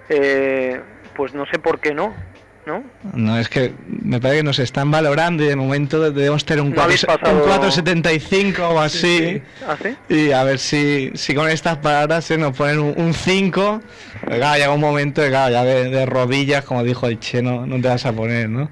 Eh, pues no sé por qué no, ¿no? No, es que me parece que nos están valorando y de momento debemos tener un, No habéis 4, pasado- un 475 o así. ¿Ah, sí? Y a ver si, si con estas palabras se nos ponen un, un 5. Pero claro, llega un momento de, claro, ya de, de rodillas, como dijo el Che, no, no te vas a poner, ¿no?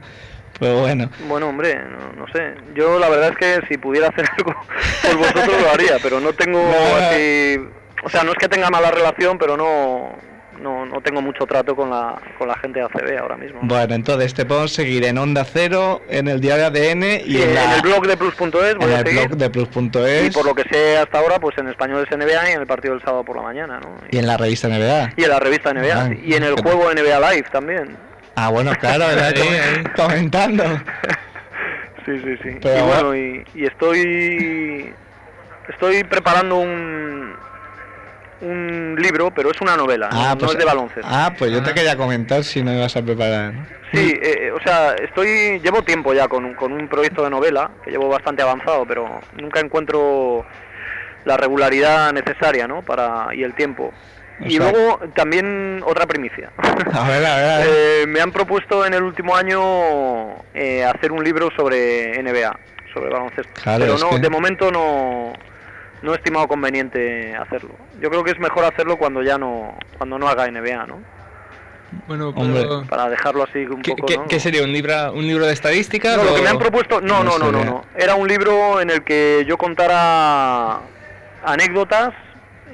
Pero bueno. Bueno, hombre, no, no sé. Yo la verdad es que si pudiera hacer algo por vosotros lo haría, pero no tengo así... O sea, no es que tenga mala relación, pero no, no, no tengo mucho trato con la, con la gente de ACB ahora mismo. Bueno, entonces te podemos seguir en Onda Cero, en el diario ADN y Sí, en, en, la- el blog de plus.es en el blog de plus.es Y por lo que sé hasta ahora, pues en español es NBA y en el partido del sábado por la mañana, ¿no? y en la revista NBA. Y en la revista NBA, Ah, sí. y en el juego NBA Live también. Ah, bueno, claro, comentando. Sí, sí, sí. Pero y bueno. y, y estoy estoy preparando un un libro, pero es una novela, no- no, es de baloncesto. Ah, pues yo te quería comentar si no ibas a preparar. ¿no? Sí, eh, o sea, estoy llevo tiempo ya con, un- con un proyecto de novela que llevo bastante avanzado, pero nunca encuentro la regularidad necesaria, ¿no? Para y el tiempo. Y luego también otra primicia. A ver, a ver, a ver. Eh, me han propuesto en el último año eh, hacer un libro sobre NBA, sobre baloncesto. Claro, Pero no, que- de momento no, no he estimado conveniente hacerlo. Yo creo que es mejor hacerlo cuando ya no cuando no haga NBA, ¿no? Bueno, Hombre. Para dejarlo así un ¿Qué, poco, qué- ¿no? qué sería? ¿Un libro, ¿Un libro de estadísticas? No, lo que me han propuesto, no, no, no, no, no. Era un libro en el que yo contara anécdotas,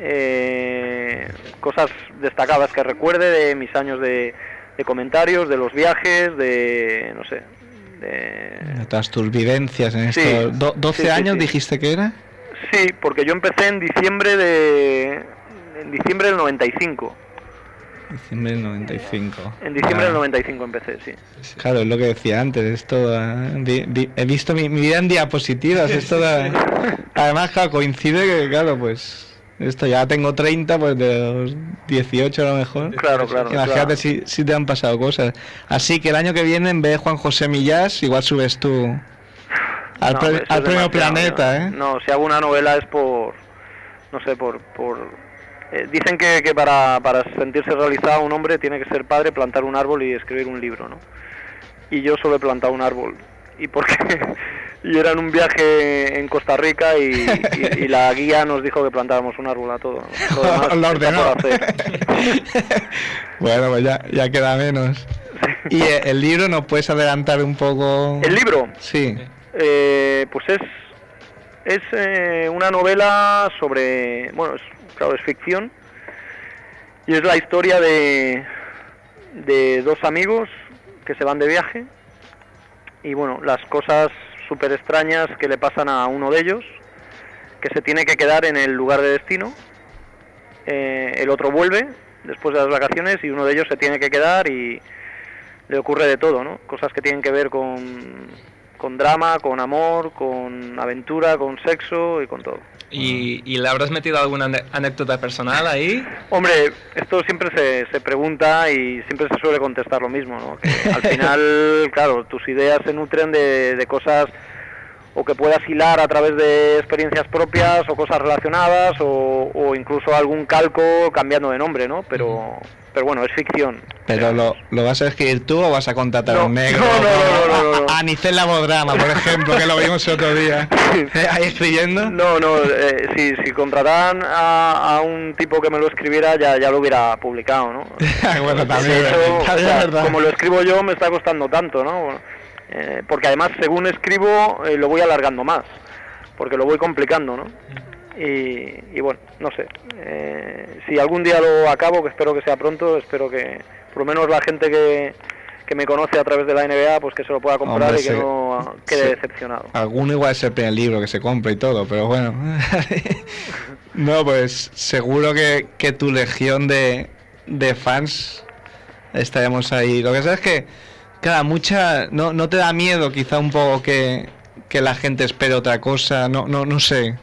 eh, cosas destacadas que recuerde de mis años de, de comentarios, de los viajes, de, no sé, de... De todas tus vivencias en Sí, estos do- 12 sí, sí, años dijiste que era. Sí, porque yo empecé en diciembre de... En diciembre del 95. Diciembre del 95. En diciembre Ah, del 95 empecé, sí. Claro, es lo que decía antes. Esto, ah, di- he visto mi, mi vida en diapositivas. Esto Además, claro, coincide que, claro, pues. Esto ya tengo 30, pues de los 18 a lo mejor. Claro, claro. Imagínate claro. si, si te han pasado cosas. Así que el año que viene, en vez de Juan José Millás, igual subes tú al, No, pre- al premio Planeta, ¿no? ¿eh? No, si hago una novela es por, no sé, por... por eh, dicen que, que para, para sentirse realizado un hombre tiene que ser padre, plantar un árbol y escribir un libro, ¿no? Y yo solo he plantado un árbol. ¿Y por qué? Y era en un viaje en Costa Rica y, y- y la guía nos dijo que plantáramos un árbol a todo. Lo ordenó. Bueno, pues ya, ya queda menos. ¿Y eh, el libro nos puedes adelantar un poco? ¿El libro? Sí. Eh, pues es es eh, una novela sobre bueno es, claro es ficción y es la historia de de dos amigos que se van de viaje y bueno las cosas súper extrañas que le pasan a uno de ellos que se tiene que quedar en el lugar de destino Eh, el otro vuelve después de las vacaciones y uno de ellos se tiene que quedar y le ocurre de todo, ¿no? Cosas que tienen que ver con, con drama, con amor, con aventura, con sexo y con todo. ¿Y, y le habrás metido alguna anécdota personal ahí? Hombre, esto siempre se, se pregunta y siempre se suele contestar lo mismo, ¿no? Que al final, claro, tus ideas se nutren de, de cosas o que puedas hilar a través de experiencias propias o cosas relacionadas o, o incluso algún calco cambiando de nombre, ¿no? Pero, pero bueno, es ficción. ¿Pero lo, lo vas a escribir tú o vas a contratar a un negro? no, no, no. A, a por ejemplo, que lo vimos el otro día. Ahí escribiendo. No, no, eh, si, si contrataran a, a un tipo que me lo escribiera ya, ya lo hubiera publicado, ¿no? bueno, también, De hecho, o sea, como lo escribo yo me está costando tanto, ¿no? Eh, porque además según escribo eh, lo voy alargando más, porque lo voy complicando, ¿no? Y, y bueno, no sé. eh, si algún día lo acabo, que espero que sea pronto, espero que por lo menos la gente que, que me conoce a través de la NBA, pues que se lo pueda comprar Hombre, y que no quede decepcionado. Alguno igual es el primer libro que se compra y todo, pero bueno. no, pues seguro que, que tu legión de, de fans estaremos ahí. Lo que sabes es que, claro, mucha. No, no te da miedo quizá un poco que, que la gente espere otra cosa, no, no, no sé.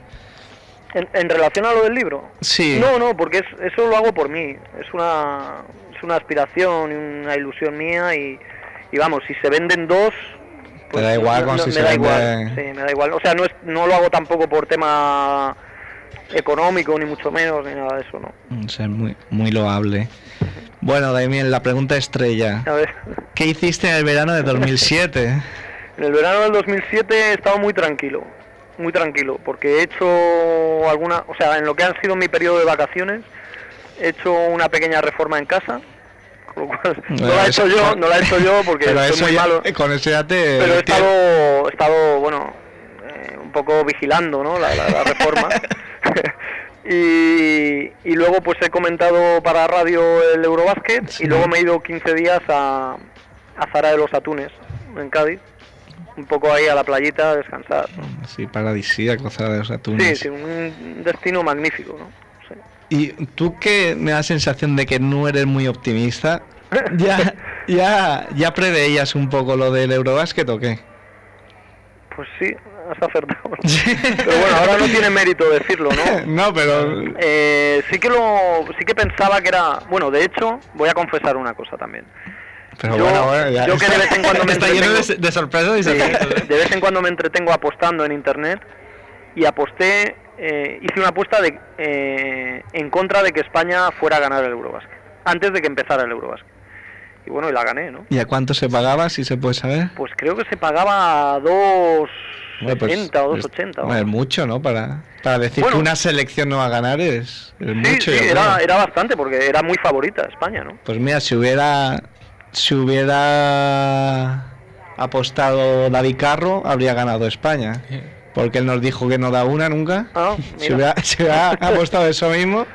En, en relación a lo del libro. Sí. No, no, porque es- eso lo hago por mí. Es una, es una aspiración y una ilusión mía y, y vamos, si se venden dos... Te da igual no- no- si me se da vende- igual, sí, me da igual. O sea, no, es, no lo hago tampoco por tema económico, ni mucho menos, ni nada de eso, ¿no? Sea, es muy, muy loable. Bueno, Damien, la pregunta estrella. A ver, ¿Qué hiciste en el verano de 2007? en el verano del 2007 he estado muy tranquilo, muy tranquilo, porque he hecho alguna... O sea, en lo que han sido mi periodo de vacaciones, he hecho una pequeña reforma en casa, con lo cual no la he hecho yo, no la he hecho yo porque soy eso muy ya- malo. con eso ya te... Pero he estado, he estado bueno, eh, un poco vigilando ¿no? la, la- la reforma. y, y luego pues he comentado para radio el Eurobásquet Sí. y luego me he ido 15 días a, a Zara de los Atunes, en Cádiz. Un poco ahí a la playita a descansar. Sí, paradisíaco, de los Sí, Atunes. sí, un destino magnífico, ¿no? Y tú que me da la sensación de que no eres muy optimista, ¿ya, ya, ya preveías un poco lo del Eurobásquet o qué? Pues sí, has acertado. Pero bueno, ahora no tiene mérito decirlo, ¿no? No, pero... Eh, sí que lo sí que pensaba que era bueno de hecho voy a confesar una cosa también Pero yo, bueno, bueno, ya- yo que de vez en cuando me Está lleno de, entretengo- de sorpresas y Sí, sorpresas. de vez en cuando me entretengo apostando en internet y aposté eh, hice una apuesta de eh, en contra de que España fuera a ganar el Eurobasket antes de que empezara el Eurobasket y bueno y la gané no ¿Y a cuánto se pagaba, si se puede saber? pues creo que se pagaba a dos Hombre, pues, 60 o es- 2,80. hombre, es mucho, ¿no? Para, para decir Bueno. que una selección no va a ganar es, es Sí, mucho. sí, era bastante porque era muy favorita España, ¿no? Pues mira, si hubiera si hubiera apostado David Carro, habría ganado España. Porque él nos dijo que no da una nunca. Ah, si, hubiera, si hubiera apostado eso mismo,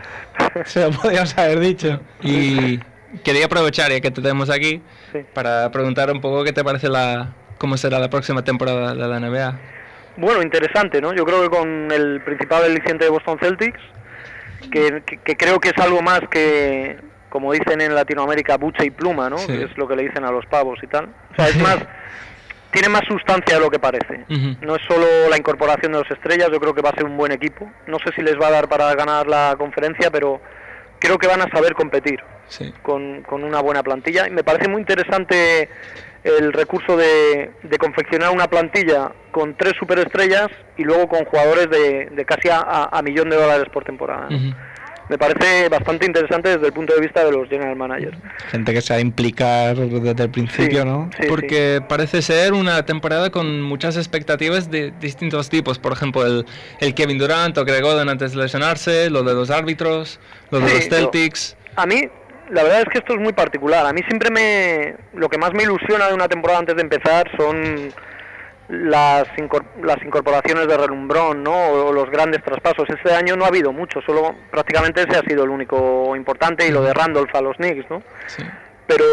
se lo podíamos haber dicho. Y quería aprovechar, ya que te tenemos aquí, Sí. para preguntar un poco qué te parece la cómo será la próxima temporada de la NBA. Bueno, interesante, ¿no? Yo creo que con el principal aliciente de Boston Celtics, que, que- que creo que es algo más que, como dicen en Latinoamérica, buche y pluma, ¿no? Sí. Que es lo que le dicen a los pavos y tal. O sea, es más, tiene más sustancia de lo que parece. No es solo la incorporación de los estrellas, yo creo que va a ser un buen equipo. No sé si les va a dar para ganar la conferencia, pero creo que van a saber competir Sí. con, con una buena plantilla. Y me parece muy interesante el recurso de, de confeccionar una plantilla con tres superestrellas y luego con jugadores de, de casi a, a- a millón de dólares por temporada. Ujú. Me parece bastante interesante desde el punto de vista de los general managers. Gente que se va a implicar desde el principio, Sí, ¿no? sí, Porque parece ser una temporada con muchas expectativas de distintos tipos. Por ejemplo, el, el Kevin Durant o Greg Oden antes de lesionarse, lo de los árbitros, lo de Sí, los yo- Celtics. A mí, la verdad es que esto es muy particular. A mí siempre me... Lo que más me ilusiona de una temporada antes de empezar son las, las incorporaciones de relumbrón, ¿no? O los grandes traspasos. Este año no ha habido mucho, solo prácticamente ese ha sido el único importante y lo de Randolph a los Knicks, ¿no? Sí. Pero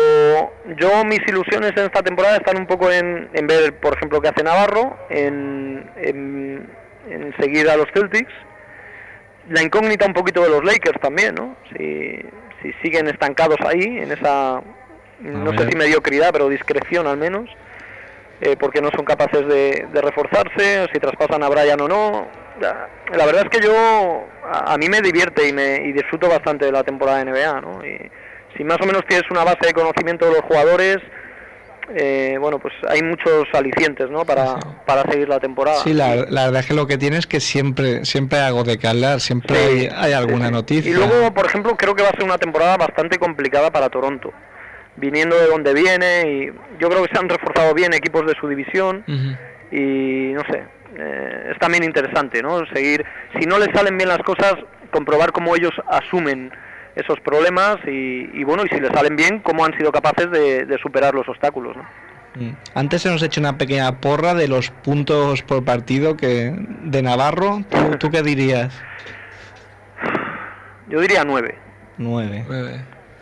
yo mis ilusiones en esta temporada están un poco en, en ver, por ejemplo, qué hace Navarro, en, en, en seguir a los Celtics. La incógnita un poquito de los Lakers también, ¿no? Si, si siguen estancados ahí, en esa, no sé si mediocridad, pero discreción al menos, eh, porque no son capaces de, de reforzarse, si traspasan a Brian o no. La, verdad es que yo, a, a mí me divierte y, me, y disfruto bastante de la temporada de NBA, ¿no? Y si más o menos tienes una base de conocimiento de los jugadores, eh, bueno, pues hay muchos alicientes, ¿no? Para, para seguir la temporada. Sí, la, la verdad es que lo que tiene es que siempre siempre hay algo de hablar, siempre Sí, hay, hay alguna sí. noticia. Y luego, por ejemplo, creo que va a ser una temporada bastante complicada para Toronto. Viniendo de donde viene, y yo creo que se han reforzado bien equipos de su división, y no sé, eh, es también interesante, ¿no? Seguir, si no les salen bien las cosas, comprobar cómo ellos asumen esos problemas y, y bueno, y si les salen bien, cómo han sido capaces de, de superar los obstáculos, ¿no? Mm. Antes hemos hecho una pequeña porra de los puntos por partido que de Navarro. ¿Tú, tú qué dirías? Yo diría nueve. Nueve. Nueve.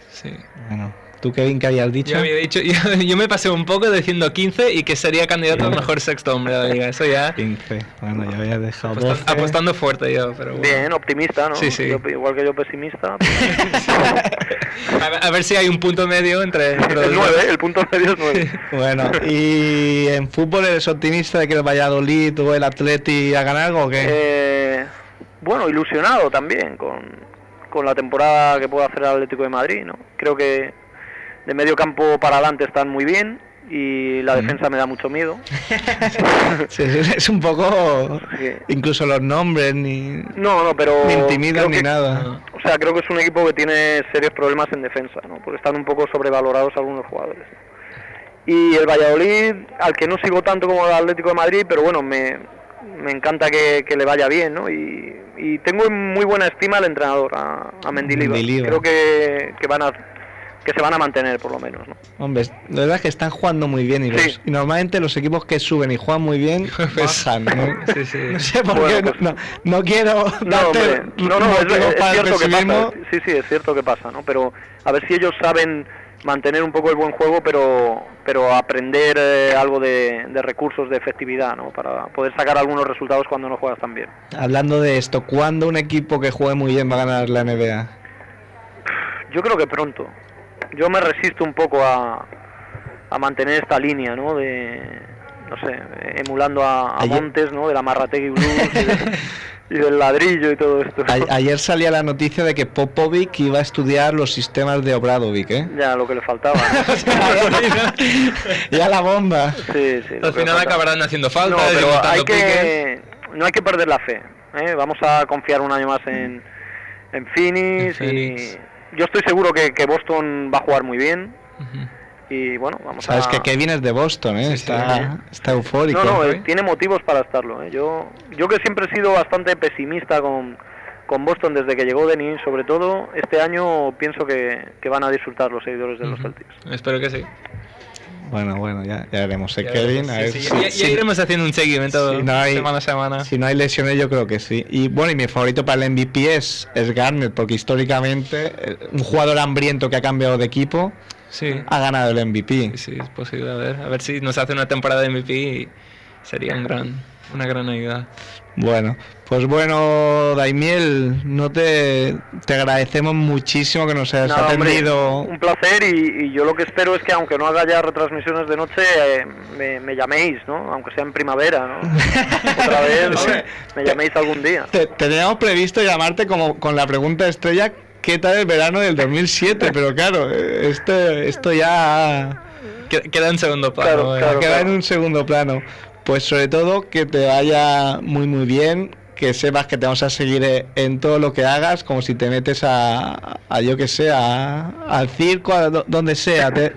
Sí. Bueno, ¿tú Kevin qué habías dicho? Yo había dicho, yo, yo me pasé un poco diciendo 15 y que sería candidato al mejor sexto hombre de la liga. Eso ya 15. Bueno, ya había dejado apostan- 12. apostando fuerte yo, pero bueno. Bien, optimista, ¿no? Sí, sí. Yo- igual que yo pesimista. A ver, a ver si hay un punto medio entre, entre los el dos. nueve, el punto medio es nueve. Bueno, ¿y en fútbol eres optimista de que el Valladolid o el Atleti hagan algo o qué? Eh, bueno, ilusionado también con, con la temporada que puede hacer el Atlético de Madrid, ¿no? Creo que de medio campo para adelante están muy bien y la defensa me da mucho miedo. Sí, es un poco... Sí. Incluso los nombres ni... No, no, pero Ni intimidan ni que- nada. O sea, creo que es un equipo que tiene serios problemas en defensa, ¿no? Porque están un poco sobrevalorados algunos jugadores. Y el Valladolid, al que no sigo tanto como el Atlético de Madrid, pero bueno, me, me encanta que, que le vaya bien, ¿no? Y, y tengo en muy buena estima al entrenador, a, a Mendilibar. Mendilibar. Creo que, que van a que se van a mantener por lo menos, ¿no? Hombre, la verdad es que están jugando muy bien y, los- Sí. y normalmente los equipos que suben y juegan muy bien bajan. ¿no? Sí, sí. No sé por Bueno, qué, no- pues- no, no quiero No, darte no, no, es, es cierto que pasa. Sí, sí, es cierto que pasa, ¿no? Pero a ver si ellos saben mantener un poco el buen juego, pero pero aprender eh, algo de, de recursos de efectividad, ¿no? Para poder sacar algunos resultados cuando no juegas tan bien. Hablando de esto, ¿cuándo un equipo que juegue muy bien va a ganar la NBA? Yo creo que pronto. Yo me resisto un poco a, a mantener esta línea, ¿no? De, no sé, emulando a, a Ayer- Montes, ¿no? De la Marrategui Blues y, de- y del ladrillo y todo esto. A- ayer salía la noticia de que Popovic iba a estudiar los sistemas de Obradovic, ¿eh? Ya, lo que le faltaba. ya la bomba. Sí, sí. lo Al final acabarán haciendo falta, No, pero hay piques. que, no hay que perder la fe. ¿eh? Vamos a confiar un año más en, en Phoenix. En Phoenix. Y yo estoy seguro que, que Boston va a jugar muy bien. Y bueno, vamos Sabes a... que Kevin es de Boston, ¿eh? está, está eufórico. No, no, eh, tiene motivos para estarlo. ¿eh? Yo, yo que siempre he sido bastante pesimista con, con Boston desde que llegó Denis, sobre todo este año pienso que, que van a disfrutar los seguidores de los Celtics. Espero que sí. Bueno, bueno, ya, ya veremos. ¿eh, Ya Kevin, veremos, a sí, ver sí, si- ya- ya iremos haciendo un seguimiento si no hay- semana a semana. Si no hay lesiones, yo creo que sí. Y bueno, y mi favorito para el MVP es, es Garnett, porque históricamente eh, un jugador hambriento que ha cambiado de equipo ha ganado el MVP. Sí, es posible. A ver, a ver si nos hace una temporada de MVP y sería un gran, una gran ayuda. Bueno, pues bueno, Daimiel, no te, te agradecemos muchísimo que nos hayas Nada, hombre, atendido. un placer y, y yo lo que espero es que aunque no haga ya retransmisiones de noche, eh, me, me llaméis, ¿no? Aunque sea en primavera, ¿no? Otra vez, ¿no? me llaméis algún día. Te- teníamos previsto llamarte como con la pregunta estrella, ¿qué tal el verano del 2007? Pero claro, eh, esto, esto ya Que- Queda en segundo plano. Claro, eh. claro. queda en un segundo plano. Pues sobre todo que te vaya muy muy bien, que sepas que te vamos a seguir eh, en todo lo que hagas, como si te metes a, a yo que sé, a- al circo, a do- donde sea. Te,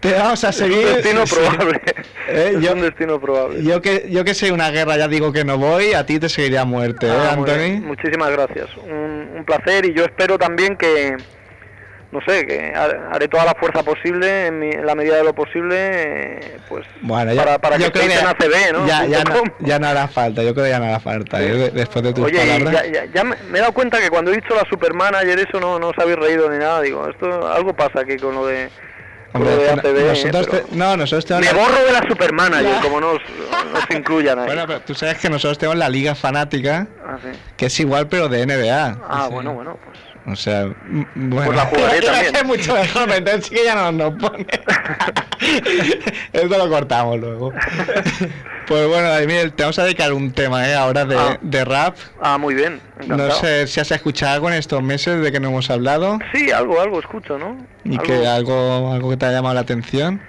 te vamos a Es seguir. un destino Sí. probable. Eh, es yo- un destino probable. Yo que, yo que sé una guerra ya digo que no voy, a ti te seguiría a muerte, ¿eh, Ah. Anthony? Muchísimas gracias. Un, un placer y yo espero también que, no sé, que ha- haré toda la fuerza posible, en, mi- en la medida de lo posible, eh, pues Bueno, ya, para, para que yo creo estéis en ACB, ¿no? Ya, ya, no, ya no hará falta, yo creo que ya no hará falta. De- después de tus Oye, palabras. ya, ya- me, me he dado cuenta que cuando he dicho la supermanager eso no, no os habéis reído ni nada. Digo, esto algo pasa aquí con lo de, Hombre, de que ACB. ¿eh? nosotros Pero te- no, nosotros tenemos me borro de la supermanager, como no os, os incluyan ahí. Bueno, pero tú sabes que nosotros tenemos la liga fanática, Ah, sí. que es igual pero de NBA. Ah, bueno, bueno, pues... O sea, bueno. Pues la jugaré también. mucho mejor, entonces sí que ya no nos pone. Esto lo cortamos luego. Pues bueno, Daimiel, te vamos a dedicar un tema ¿eh? ahora de, Ah. de rap. Ah, muy bien, encantado. No sé si has escuchado algo en estos meses de que no hemos hablado Sí, algo, algo escucho, ¿no? y Algo- que algo, algo que te ha llamado la atención.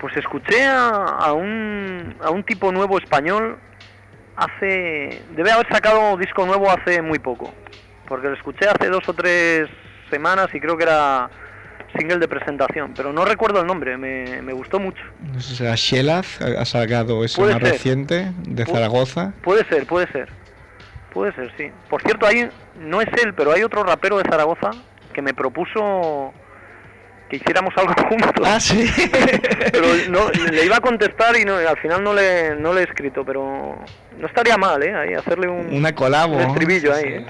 Pues escuché a, a un, a un tipo nuevo español hace... Debe haber sacado disco nuevo hace muy poco. Porque lo escuché hace dos o tres semanas y creo que era single de presentación. Pero no recuerdo el nombre, me, me gustó mucho. No sé será Shelaz, ha sacado Puede más ser. reciente, de Pu- Zaragoza. Puede ser, puede ser. Puede ser, sí. Por cierto, hay, no es él, pero hay otro rapero de Zaragoza que me propuso que hiciéramos algo juntos. Ah, sí. pero no, le iba a contestar y no, al final no le, no le he escrito, pero no estaría mal, ¿eh? Ahí, hacerle un, Una colabo. un estribillo Sí, ahí, sí. ¿eh?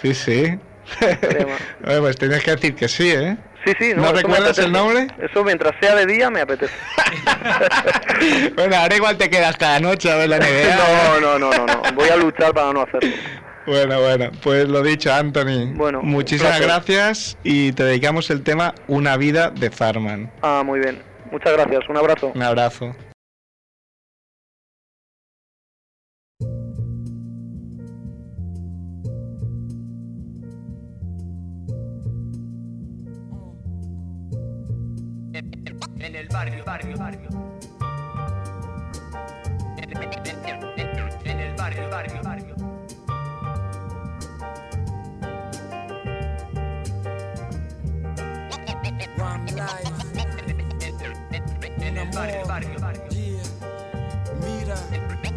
Sí, sí. Oye, pues tienes que decir que sí, ¿eh? Sí, sí, ¿No recuerdas el nombre? Eso mientras sea de día me apetece. Bueno, ahora igual te quedas cada noche a ver la NBA. No, no, no, no, no. Voy a luchar para no hacerlo. Bueno, bueno, pues lo dicho, Anthony. Bueno, muchísimas gracias y te dedicamos el tema Una vida de Farman. Ah, muy bien. Muchas gracias. Un abrazo. Un abrazo. En el barrio, barrio, barrio. En, el barrio, barrio, barrio. En el barrio, barrio, barrio. Mira.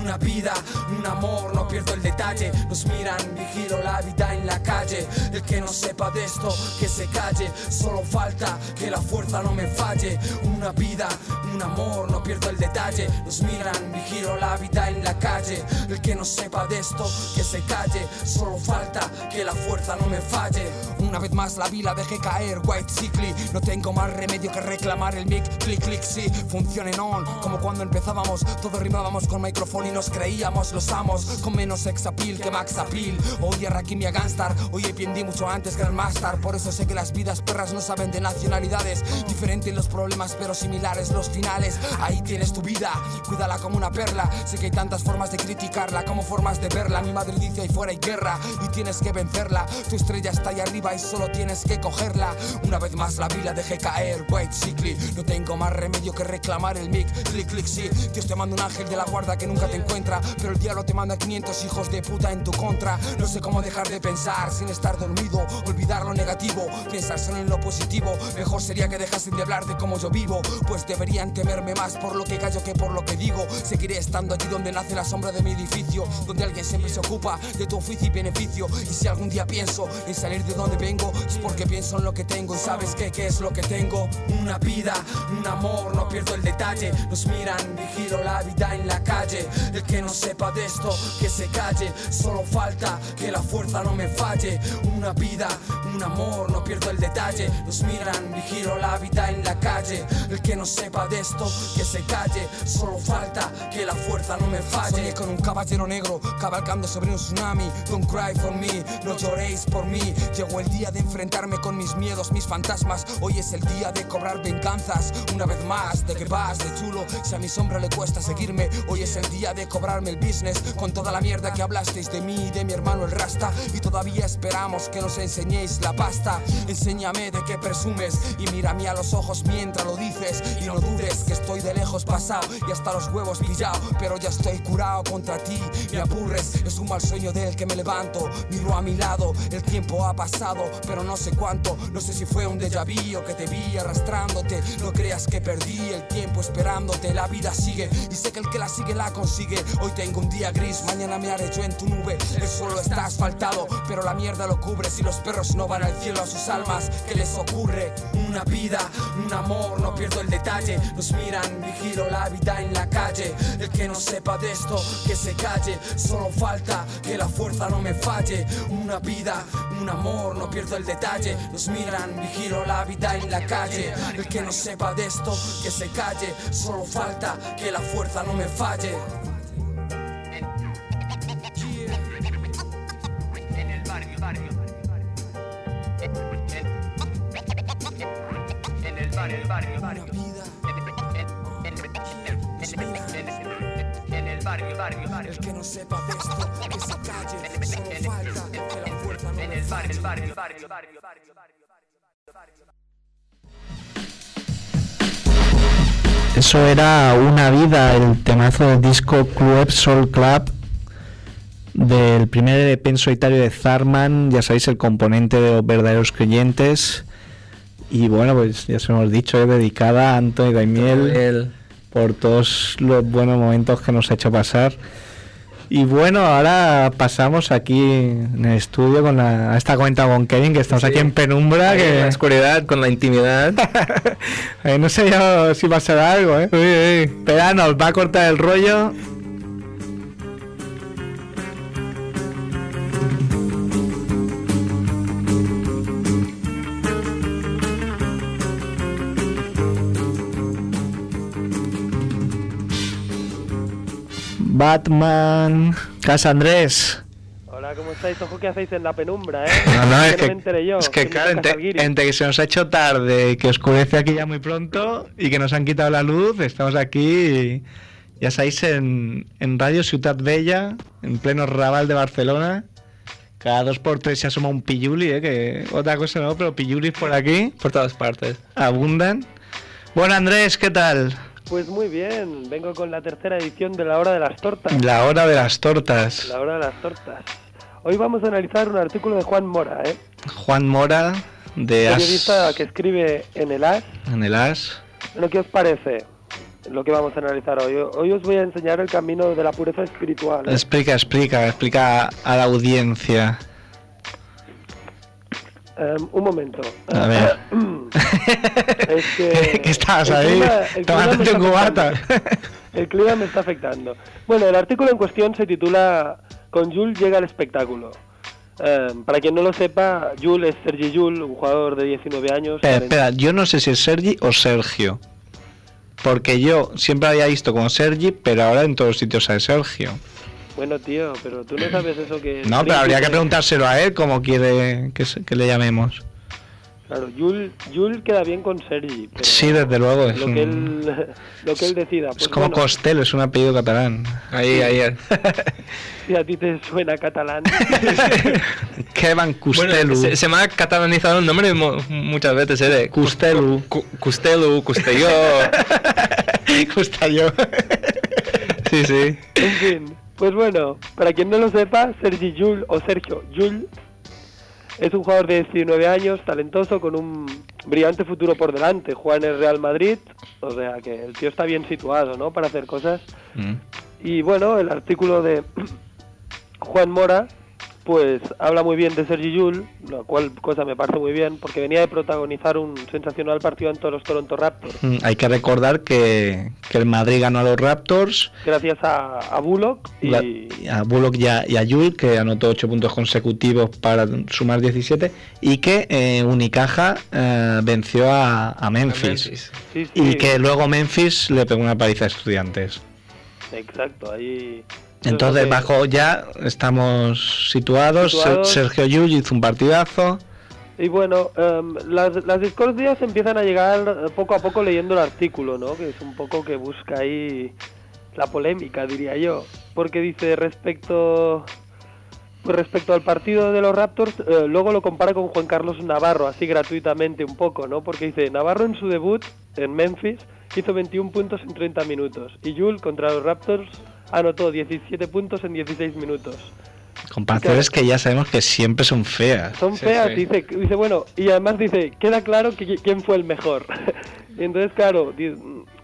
Una vida, un amor, no pierdo el detalle. Nos miran, vigilo la vida en la calle. El que no sepa de esto, que se calle. Solo falta que la fuerza no me falle. Una vida, un amor, no pierdo el detalle. Nos miran, vigilo la vida en la calle. El que no sepa de esto, que se calle. Solo falta que la fuerza no me falle. Una vez más la vi, la dejé caer, White Cycli. No tengo más remedio que reclamar el mic, click, click, sí. Funciona en on, como cuando empezábamos. Todos rimábamos con micrófono y nos creíamos los amos. Con menos sex appeal que max appeal. Oye, Rakim y a Gangstar. Oye, PND mucho antes que el Master. Por eso sé que las vidas perras no saben de nacionalidades. Diferentes los problemas, pero similares los finales. Ahí tienes tu vida, cuídala como una perla. Sé que hay tantas formas de criticarla como formas de verla. Mi madre dice ahí fuera hay guerra y tienes que vencerla. Tu estrella está ahí arriba y solo tienes que cogerla. Una vez más la vi, la dejé caer, White Cycli. No tengo más remedio que reclamar el mic, click, click, sí. Dios te manda un ángel de la guarda que nunca te encuentra. Pero el diablo te manda 500 hijos de puta en tu contra. No sé cómo dejar de pensar sin estar dormido. Olvidar lo negativo, pensar solo en lo positivo. Mejor sería que dejasen de hablar de cómo yo vivo. Pues deberían temerme más por lo que callo que por lo que digo. Seguiré estando allí donde nace la sombra de mi edificio. Donde alguien siempre se ocupa de tu oficio y beneficio. Y si algún día pienso en salir de donde vengo, es porque pienso en lo que tengo. ¿Y sabes qué? ¿Qué es lo que tengo? Una vida, un amor, no pierdo el detalle. Nos miran, vigilo la vida en la calle. El que no sepa de esto, que se calle. Solo falta que la fuerza no me falle. Una vida, un amor, no pierdo el detalle. Nos miran, vigilo la vida en la calle. El que no sepa de esto, que se calle. Solo falta que la fuerza no me falle. Soñé con un caballero negro cabalgando sobre un tsunami. Don't cry for me, no lloréis por mí. Llegó el día de enfrentarme con mis miedos, mis fantasmas. Hoy es el día de cobrar venganzas. Una vez más, de que vas de chulo. Si a mi sombra le cuesta seguirme, hoy es el día de cobrarme el business. Con toda la mierda que hablasteis de mí y de mi hermano el Rasta. Y todavía esperamos que nos enseñéis la pasta. Enséñame de qué presumes y mírame a los ojos mientras lo dices. Y no dudes que estoy de lejos pasado y hasta los huevos pillado. Pero ya estoy curado contra ti. Me aburres, es un mal sueño del que me levanto. Miro a mi lado, el tiempo ha pasado, pero no sé cuánto. No sé si fue un déjà vu o que te vi arrastrándote. No creas que perdí el tiempo esperándote. La vida sigue y sé que el que la sigue la consigue. Hoy tengo un día gris, mañana me haré yo en tu nube. El suelo está asfaltado, pero la mierda lo cubre. Si los perros no van al cielo a sus almas, ¿qué les ocurre? Una vida, un amor, no pierdo el detalle. Nos miran, vigilo la vida en la calle. El que no sepa de esto, que se calle. Solo falta que la fuerza no me falle. Una vida, un amor, no pierdo el detalle. Nos miran, vigilo la vida en la calle. El que no sepa de esto, que se calle. Solo falta que la fuerza no me falle. El barrio, barrio. En el barrio, barrio, barrio. El que no sepa de esto, que se calle. Solo falta Eso era Una Vida, el temazo del disco Club Soul Club del primer EP en solitario de Zarman, ya sabéis, el componente de los verdaderos creyentes. Y bueno, pues ya se hemos dicho, es dedicada a Anthony Daimiel por todos los buenos momentos que nos ha hecho pasar. Y bueno, ahora pasamos aquí en el estudio con la, a esta cuenta con Kevin, que estamos aquí en penumbra. Ahí que en la oscuridad, con la intimidad. Eh, no sé yo si pasará algo, ¿eh? Espera, nos va a cortar el rollo. Batman. Casa Andrés. Hola, ¿cómo estáis? Ojo, ¿qué hacéis en la penumbra, eh? No, no, es que, me enteré yo. es que claro, entre, que se nos ha hecho tarde, que oscurece aquí ya muy pronto y que nos han quitado la luz, estamos aquí, ya sabéis, en, en Radio Ciutat Bella, en pleno Raval de Barcelona. Cada dos por tres se asoma un pilluli, ¿eh? que otra cosa no, pero pillulis por aquí. Por todas partes. Abundan. Bueno, Andrés, ¿qué tal? Pues muy bien, vengo con la tercera edición de La Hora de las Tortas. La hora de las tortas. La Hora de las Tortas. Hoy vamos a analizar un artículo de Juan Mora, ¿eh? Juan Mora, de As, periodista que escribe en el As. en el As. Bueno, ¿qué os parece lo que vamos a analizar hoy? Hoy os voy a enseñar el camino de la pureza espiritual. ¿eh? Explica, explica, explica a la audiencia. Em, un momento. A ver. es que... ¿Qué estás ahí? Tomándote un cubata. El clima me está afectando. Bueno, el artículo en cuestión se titula Con Jules llega el espectáculo. Em, para quien no lo sepa, Jules es Sergi Jules, un jugador de 19 años. Espera, espera, yo no sé si es Sergi o Sergio. Porque yo siempre había visto como Sergi, pero ahora en todos sitios sale Sergio. Bueno, tío, pero tú no sabes eso que... No, pero habría que preguntárselo a él cómo quiere que, se- que le llamemos. Claro, Jules, Jules queda bien con Sergi. Pero Sí, desde luego. Es, Lo un- que, él, lo que él decida. es Pues como bueno, Costello, es un apellido catalán. Ahí, ahí. si a ti te suena catalán. Kevin Custelu. Bueno, se, se me ha catalanizado el nombre mu- muchas veces, ¿eh? Custelu. Cu- Custelu, Custelló. Custelló. Sí, Sí, sí. En fin, pues bueno, para quien no lo sepa, Sergi Yul o Sergio Yul es un jugador de 19 años, talentoso, con un brillante futuro por delante. Juega en el Real Madrid, o sea que el tío está bien situado, ¿no? Para hacer cosas. Mm. Y bueno, el artículo de Juan Mora, pues habla muy bien de Sergi Yul, lo cual cosa me parece muy bien, porque venía de protagonizar un sensacional partido ante los Toronto Raptors. Mm, Hay que recordar que, que el Madrid ganó a los Raptors, Gracias a, a Bullock y, la- a Bullock y a, y a Yul, que anotó 8 puntos consecutivos para sumar 17, y que eh, Unicaja eh, venció a, a Memphis. Memphis. Sí, sí. Y que luego Memphis le pegó una paliza a estudiantes. Exacto, ahí... Entonces, bajo ya estamos situados. Ser- Situados. Sergio Yul hizo un partidazo. Y bueno, em, las, las discordias empiezan a llegar poco a poco leyendo el artículo, ¿no? Que es un poco que busca ahí la polémica, diría yo. Porque dice respecto pues respecto al partido de los Raptors, eh, luego lo compara con Juan Carlos Navarro, así gratuitamente un poco, ¿no? Porque dice, Navarro en su debut en Memphis hizo 21 puntos en 30 minutos y Yul contra los Raptors anotó 17 puntos en 16 minutos. Comparaciones que ya sabemos que siempre son feas. Son feas, Dice, dice, bueno, y además dice, queda claro que, quién fue el mejor. y entonces, claro,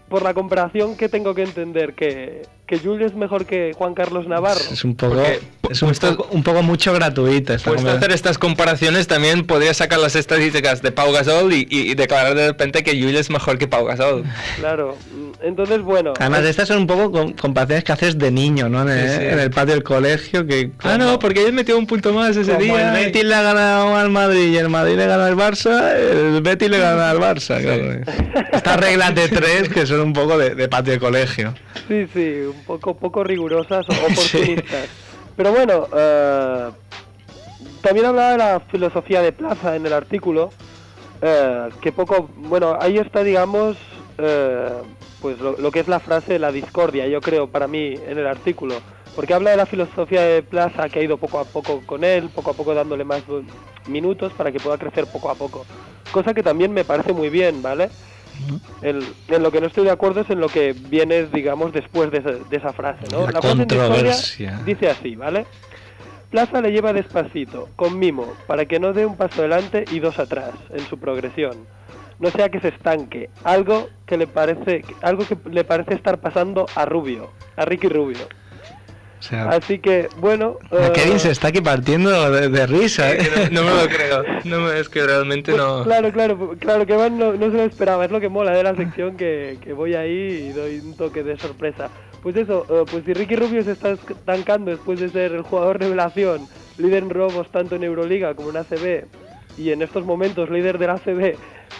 por la comparación que tengo que entender que, que Julio es mejor que Juan Carlos Navarro. Es un poco, es un poco, un poco mucho gratuita esta Pues hacer estas comparaciones también podría sacar las estadísticas de Pau Gasol y, y- y declarar de repente que Yul es mejor que Pau Gasol. Claro, entonces, bueno. Además, estas son un poco com- comparaciones que haces de niño, ¿no? En el, Sí, sí. en el patio del colegio. que Ah, no, porque él metió un punto más ese Como día. el Betis le ha ganado al Madrid y el Madrid le gana al Barça, el Betis le gana al Barça. claro. Estas reglas de tres que son un poco de, de patio de colegio. Sí, sí, un poco, poco rigurosas o oportunistas. Pero bueno, eh, también hablaba de la filosofía de Plaza en el artículo, eh, que poco, bueno, ahí está, digamos, eh, pues lo, lo que es la frase la discordia, yo creo, para mí, en el artículo. Porque habla de la filosofía de Plaza que ha ido poco a poco con él, poco a poco dándole más minutos para que pueda crecer poco a poco. Cosa que también me parece muy bien, ¿vale? El- en lo que no estoy de acuerdo es en lo que viene, digamos, después de, esa- de esa frase, ¿no? La controversia. dice así, ¿vale? Plaza le lleva despacito, con mimo, para que no dé un paso adelante y dos atrás en su progresión. No sea que se estanque, algo que le parece, algo que le parece estar pasando a Rubio, a Ricky Rubio. O sea, Así que, bueno, eh, Kevin se está aquí partiendo de, de risa, ¿eh? No, no me lo creo. No me- es que realmente no. Claro, claro, claro que Van no, no se lo esperaba, es lo que mola de la sección que, que voy ahí y doy un toque de sorpresa. Pues eso, eh, pues si Ricky Rubio se está estancando después de ser el jugador revelación, líder en robos tanto en Euroliga como en ACB, y en estos momentos líder del ACB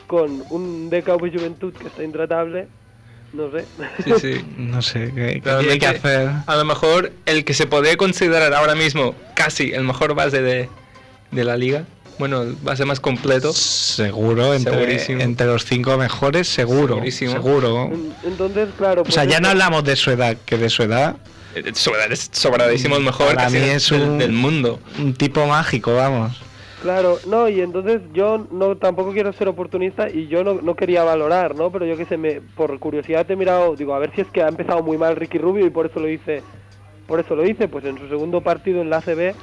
con un DKV Juventud que está intratable, no sé. Sí, sí. No sé, ¿qué, qué Realmente, tiene que hacer? A lo mejor el que se podría considerar ahora mismo casi el mejor base de, de la liga. Bueno, el base más completo. Seguro, entre, los cinco mejores, seguro. Segurísimo. Seguro. Entonces, claro... O sea, pues ya no hablamos de su edad, que de su edad Eh, sobra- es sobradísimo el mejor Para mí es un- del mundo. un tipo mágico, vamos. Claro, no, y entonces yo no tampoco quiero ser oportunista y yo no, no quería valorar, ¿no? Pero yo que sé, me, por curiosidad he mirado, digo, a ver si es que ha empezado muy mal Ricky Rubio y por eso lo hice, por eso lo hice, pues en su segundo partido en la ACB,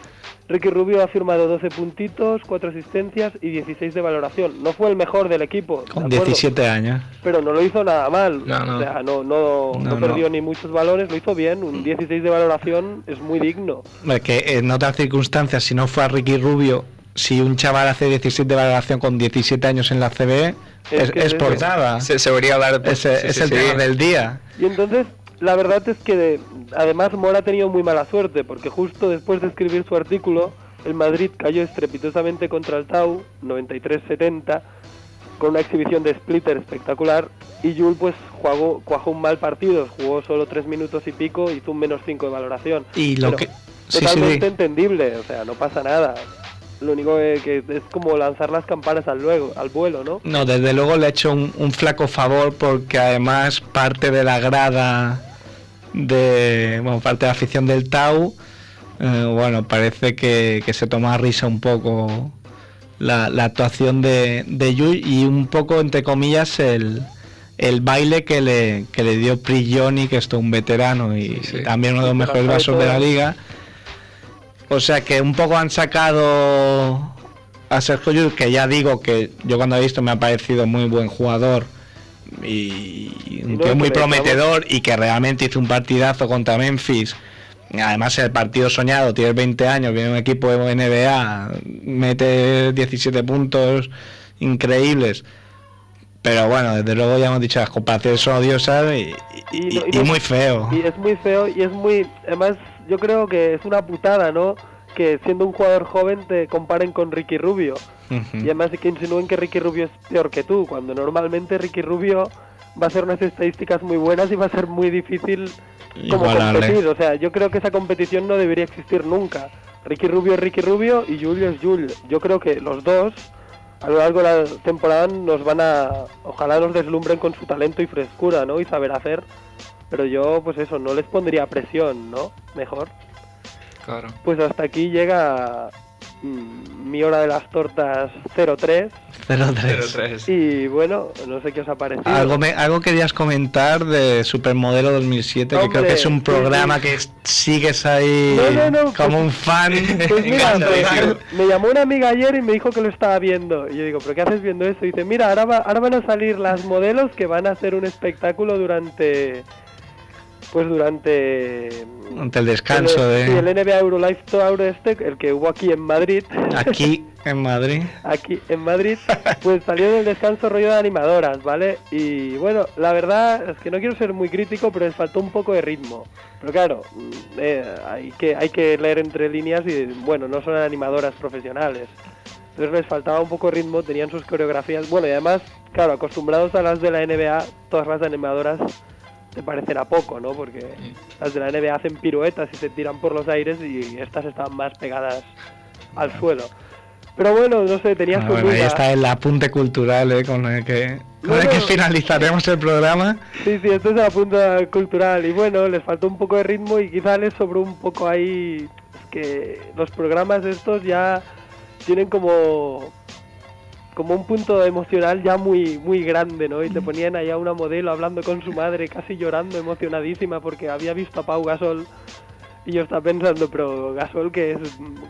Ricky Rubio ha firmado 12 puntitos, 4 asistencias y 16 de valoración. No fue el mejor del equipo, ¿de Con acuerdo? 17 años. pero no lo hizo nada mal. No, no. O sea, no, no, no perdió ni muchos balones, lo hizo bien. Un 16 de valoración es muy digno. Hombre, que en otras circunstancias, si no fue a Ricky Rubio, si un chaval hace 17 de valoración con 17 años en la CB, Es es, que es es por eso. nada. Se, se debería hablar. Es, sí, es sí, el sí. tema del día. Y entonces, la verdad es que de- además Mora ha tenido muy mala suerte, porque justo después de escribir su artículo, el Madrid cayó estrepitosamente contra el Tau, 93-70, con una exhibición de splitter espectacular, y Jul pues jugó, cuajó un mal partido, jugó solo 3 minutos y pico, hizo un menos 5 de valoración. Y lo Pero que. Sí, sí, Totalmente sí. entendible, o sea, no pasa nada. Lo único que, que es como lanzar las campanas al, luego, al vuelo, ¿no? No, desde luego le he hecho un, un flaco favor porque además parte de la grada de. Bueno, parte de la afición del Tau. eh, bueno, parece que, que se toma a risa un poco la, la actuación de, de Yui y un poco, entre comillas, el, el baile que le, que le dio Prigioni, que es todo un veterano y también uno de los mejores vasos de la liga. O sea que un poco han sacado a Sergio Llull, que ya digo que yo cuando he visto me ha parecido muy buen jugador y un no, tío que muy le prometedor y que realmente hizo un partidazo contra Memphis. Además el partido soñado, tiene 20 años, viene un equipo de NBA, mete 17 puntos increíbles. Pero bueno, desde luego ya hemos dicho, las comparaciones son odiosas y, y- y no- muy feo. Y es muy feo y es muy... Además, yo creo que es una putada, ¿no? Que siendo un jugador joven te comparen con Ricky Rubio. Y además que insinúen que Ricky Rubio es peor que tú, cuando normalmente Ricky Rubio va a hacer unas estadísticas muy buenas y va a ser muy difícil como competir. O sea, yo creo que esa competición no debería existir nunca. Ricky Rubio es Ricky Rubio y Julio es Julio. Yo creo que los dos a lo largo de la temporada nos van a... Ojalá nos deslumbren con su talento y frescura, ¿no? Y saber hacer. Pero yo, pues eso, no les pondría presión, ¿no? Mejor. Claro. Pues hasta aquí llega mm, mi hora de las tortas 03. 0-3. Y bueno, no sé qué os ha parecido. Algo, me- algo querías comentar de Supermodelo 2007, que creo que es un programa sí. que es- sigues ahí No, no, no, como pues- un fan. Pues mira, me, me llamó una amiga ayer y me dijo que lo estaba viendo. Y yo digo, ¿pero qué haces viendo eso? Y dice, mira, ahora, va- ahora van a salir las modelos que van a hacer un espectáculo durante... Pues durante... Ante el descanso el, sí, de el NBA Eurolife Tour este, el que hubo aquí en Madrid. aquí en Madrid. aquí en Madrid, pues salió del descanso rollo de animadoras, ¿vale? Y bueno, la verdad es que no quiero ser muy crítico, pero les faltó un poco de ritmo. Pero claro, mm, eh, hay, que, hay que leer entre líneas y bueno, no son animadoras profesionales. Entonces les faltaba un poco de ritmo, tenían sus coreografías. Bueno, y además, claro, acostumbrados a las de la NBA, todas las animadoras te parecerá poco, ¿no? Porque las de la NBA hacen piruetas y se tiran por los aires y estas estaban más pegadas al suelo. Pero bueno, no sé, tenía Ah, su bueno, ahí está el apunte cultural eh, con el que, con el que finalizaremos el programa. Sí, sí, esto es la punta cultural. Y bueno, les faltó un poco de ritmo y quizá les sobró un poco ahí. Es que los programas estos ya tienen como como un punto emocional ya muy muy grande, ¿no? Y te ponían allá una modelo hablando con su madre, casi llorando, emocionadísima porque había visto a Pau Gasol y yo estaba pensando, pero Gasol que es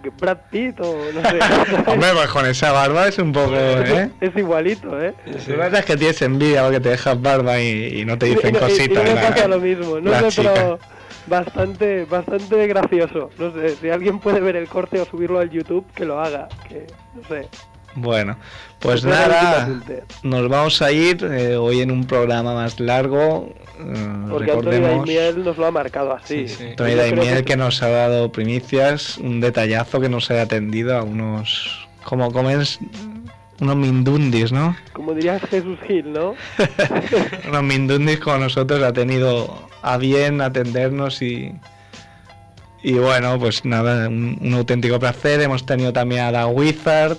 que Brad Pitt o no sé. Hombre, pues con esa barba es un poco, ¿eh? Es igualito, ¿eh? Lo verdad es que tienes envidia porque te dejas barba y, y no te dicen Y- y- y- cositas. Y, no me pasa lo mismo, no sé, pero bastante, bastante gracioso. No sé, si alguien puede ver el corte o subirlo al YouTube, que lo haga. Que, no sé. Bueno, pues nada, nos vamos a ir eh, hoy en un programa más largo. eh, Porque recordemos Daimiel nos lo ha marcado así. Tony Yo creo Daimiel que- que nos ha dado primicias, un detallazo que nos haya atendido a unos, como comes, unos mindundis, ¿no? Como diría Jesús Gil, ¿no? unos mindundis con nosotros ha tenido a bien atendernos y y bueno pues nada un, un auténtico placer hemos tenido también a la Wizard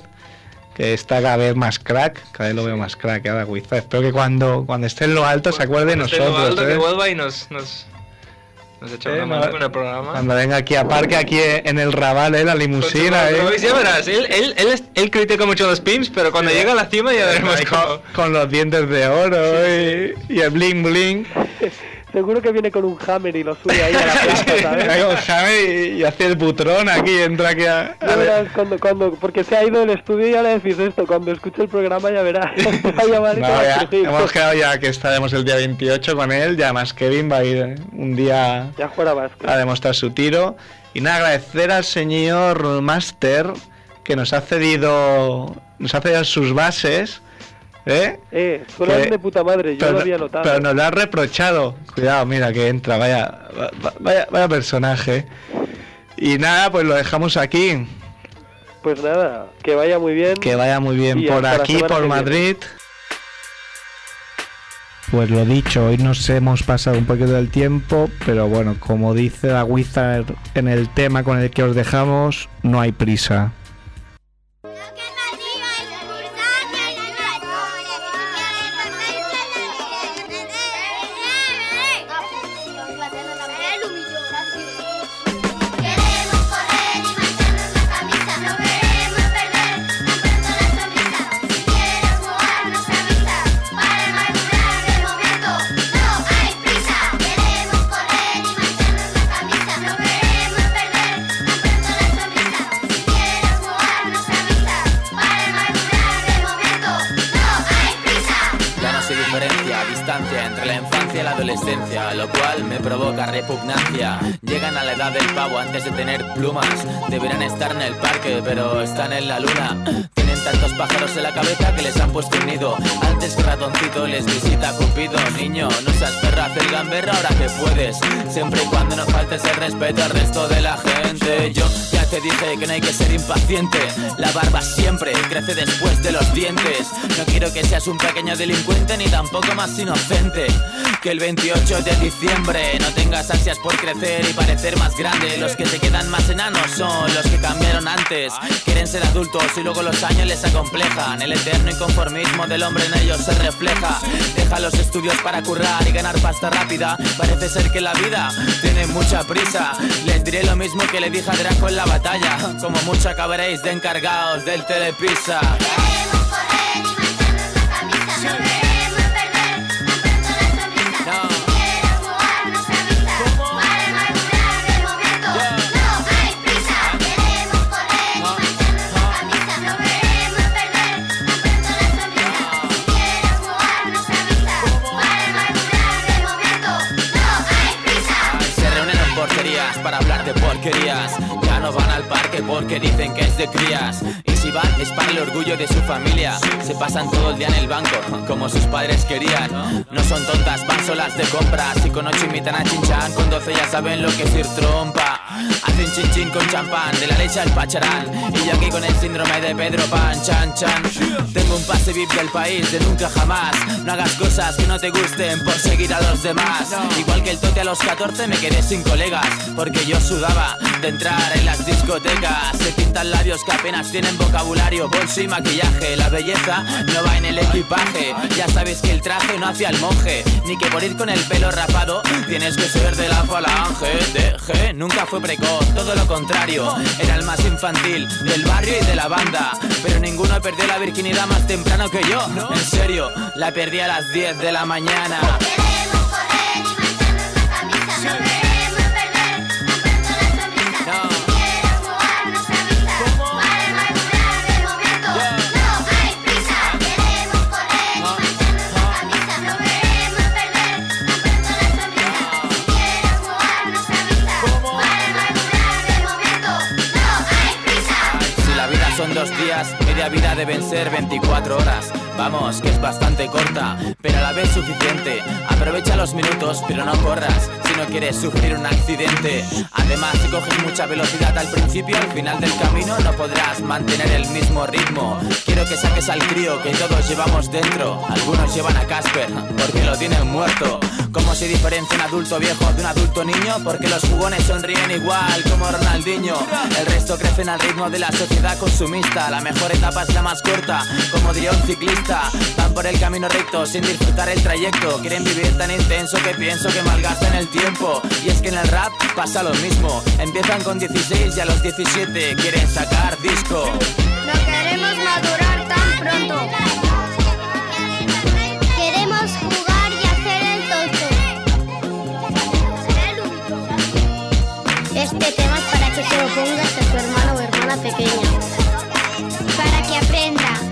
que está cada vez más crack cada vez lo veo más crack a la Wizard espero que cuando cuando esté en lo alto se acuerde de Este es lo nosotros alto que ¿eh? vuelva y nos, nos, nos echa Eh, una no, mano con el programa. cuando venga aquí a parque aquí en el Raval ¿eh? la limusina ¿eh? ya verás, él, él, él, él critica mucho los pins, pero cuando llega a la cima ya veremos cómo. con, con los dientes de oro y, y el bling bling Seguro que viene con un hammer y lo sube ahí a la plaza, ¿sabes? Con Jaime y, hace el butrón aquí entra aquí a, Ya verás cuando, cuando, porque se ha ido del estudio y ya le decís esto, cuando escuche el programa ya verás. No, ya, hemos quedado ya que estaremos el día 28 con él, ya más Kevin va a ir eh, un día Ya a demostrar su tiro. Y nada, agradecer al señor Master que nos ha cedido, nos ha cedido sus bases. ¿Eh? Eh, Que- de puta madre, yo pero, lo había notado. pero nos lo ha reprochado. Cuidado, mira que entra, vaya, va- vaya, vaya personaje. Y nada, pues lo dejamos aquí. Pues nada, que vaya muy bien. Que vaya muy bien Y por aquí, por. Madrid. Pues lo dicho, hoy nos hemos pasado un poquito del tiempo, pero bueno, como dice la Wizard en el tema con el que os dejamos, no hay prisa. Plumas, deberán estar en el parque, pero están en la luna. Tienen tantos pájaros en la cabeza que les han puesto nido. Antes ratoncito les visita Cupido. Niño, no seas perra, el gamberro ahora que puedes. Siempre y cuando no faltes el respeto al resto de la gente. Yo ya te dije que no hay que ser impaciente. La barba siempre crece después de los dientes. No quiero que seas un pequeño delincuente ni tampoco más inocente. Que el 28 de diciembre no tengas ansias por crecer y parecer más grande. Los que se quedan más enanos son los que cambiaron antes. Quieren ser adultos y luego los años les acomplejan. El eterno inconformismo del hombre en ellos se refleja. Deja los estudios para currar y ganar pasta rápida. Parece ser que la vida tiene mucha prisa. Les diré lo mismo que le dije a Draco en la batalla. Como mucho acabaréis de encargados del telepizza. Porque dicen que es de crías. Y si van es para el orgullo de su familia. Se pasan todo el día en el banco, como sus padres querían. No son tontas, van solas de compras. Y con ocho invitan a chinchan, con 12 ya saben lo que es ir trompa. Hacen chin chin con champán, de la leche al pacharán. Y yo aquí con el síndrome de Pedro Pan, chan chan. Tengo un pase VIP del país de nunca jamás. No hagas cosas que no te gusten por seguir a los demás. Igual que el tote a los 14 me quedé sin colegas. Porque yo sudaba de entrar en las discotecas. Se pintan labios que apenas tienen vocabulario, bolso y maquillaje. La belleza no va en el equipaje. Ya sabes que el traje no hace al monje. Ni que por ir con el pelo rapado tienes que ser de la falange. De G nunca fue precoz, todo lo contrario. Era el más infantil del barrio y de la banda. Pero ninguno perdió la virginidad más temprano que yo. En serio, la perdí a las 10 de la mañana. Media vida deben ser 24 horas. Vamos, que es bastante corta, pero a la vez suficiente. Aprovecha los minutos, pero no corras si no quieres sufrir un accidente. Además, si coges mucha velocidad al principio, al final del camino no podrás mantener el mismo ritmo. Quiero que saques al crío que todos llevamos dentro. Algunos llevan a Casper porque lo tienen muerto. ¿Cómo se diferencia un adulto viejo de un adulto niño? Porque los jugones sonríen igual como Ronaldinho. El resto crecen al ritmo de la sociedad consumista. La mejor etapa es la más corta, como diría un ciclista. Van por el camino recto sin disfrutar el trayecto. Quieren vivir tan intenso que pienso que malgastan el tiempo. Y es que en el rap pasa lo mismo. Empiezan con 16 y a los 17 quieren sacar disco. No queremos madurar tan pronto. propongas a tu hermano o hermana pequeña. Para que aprenda.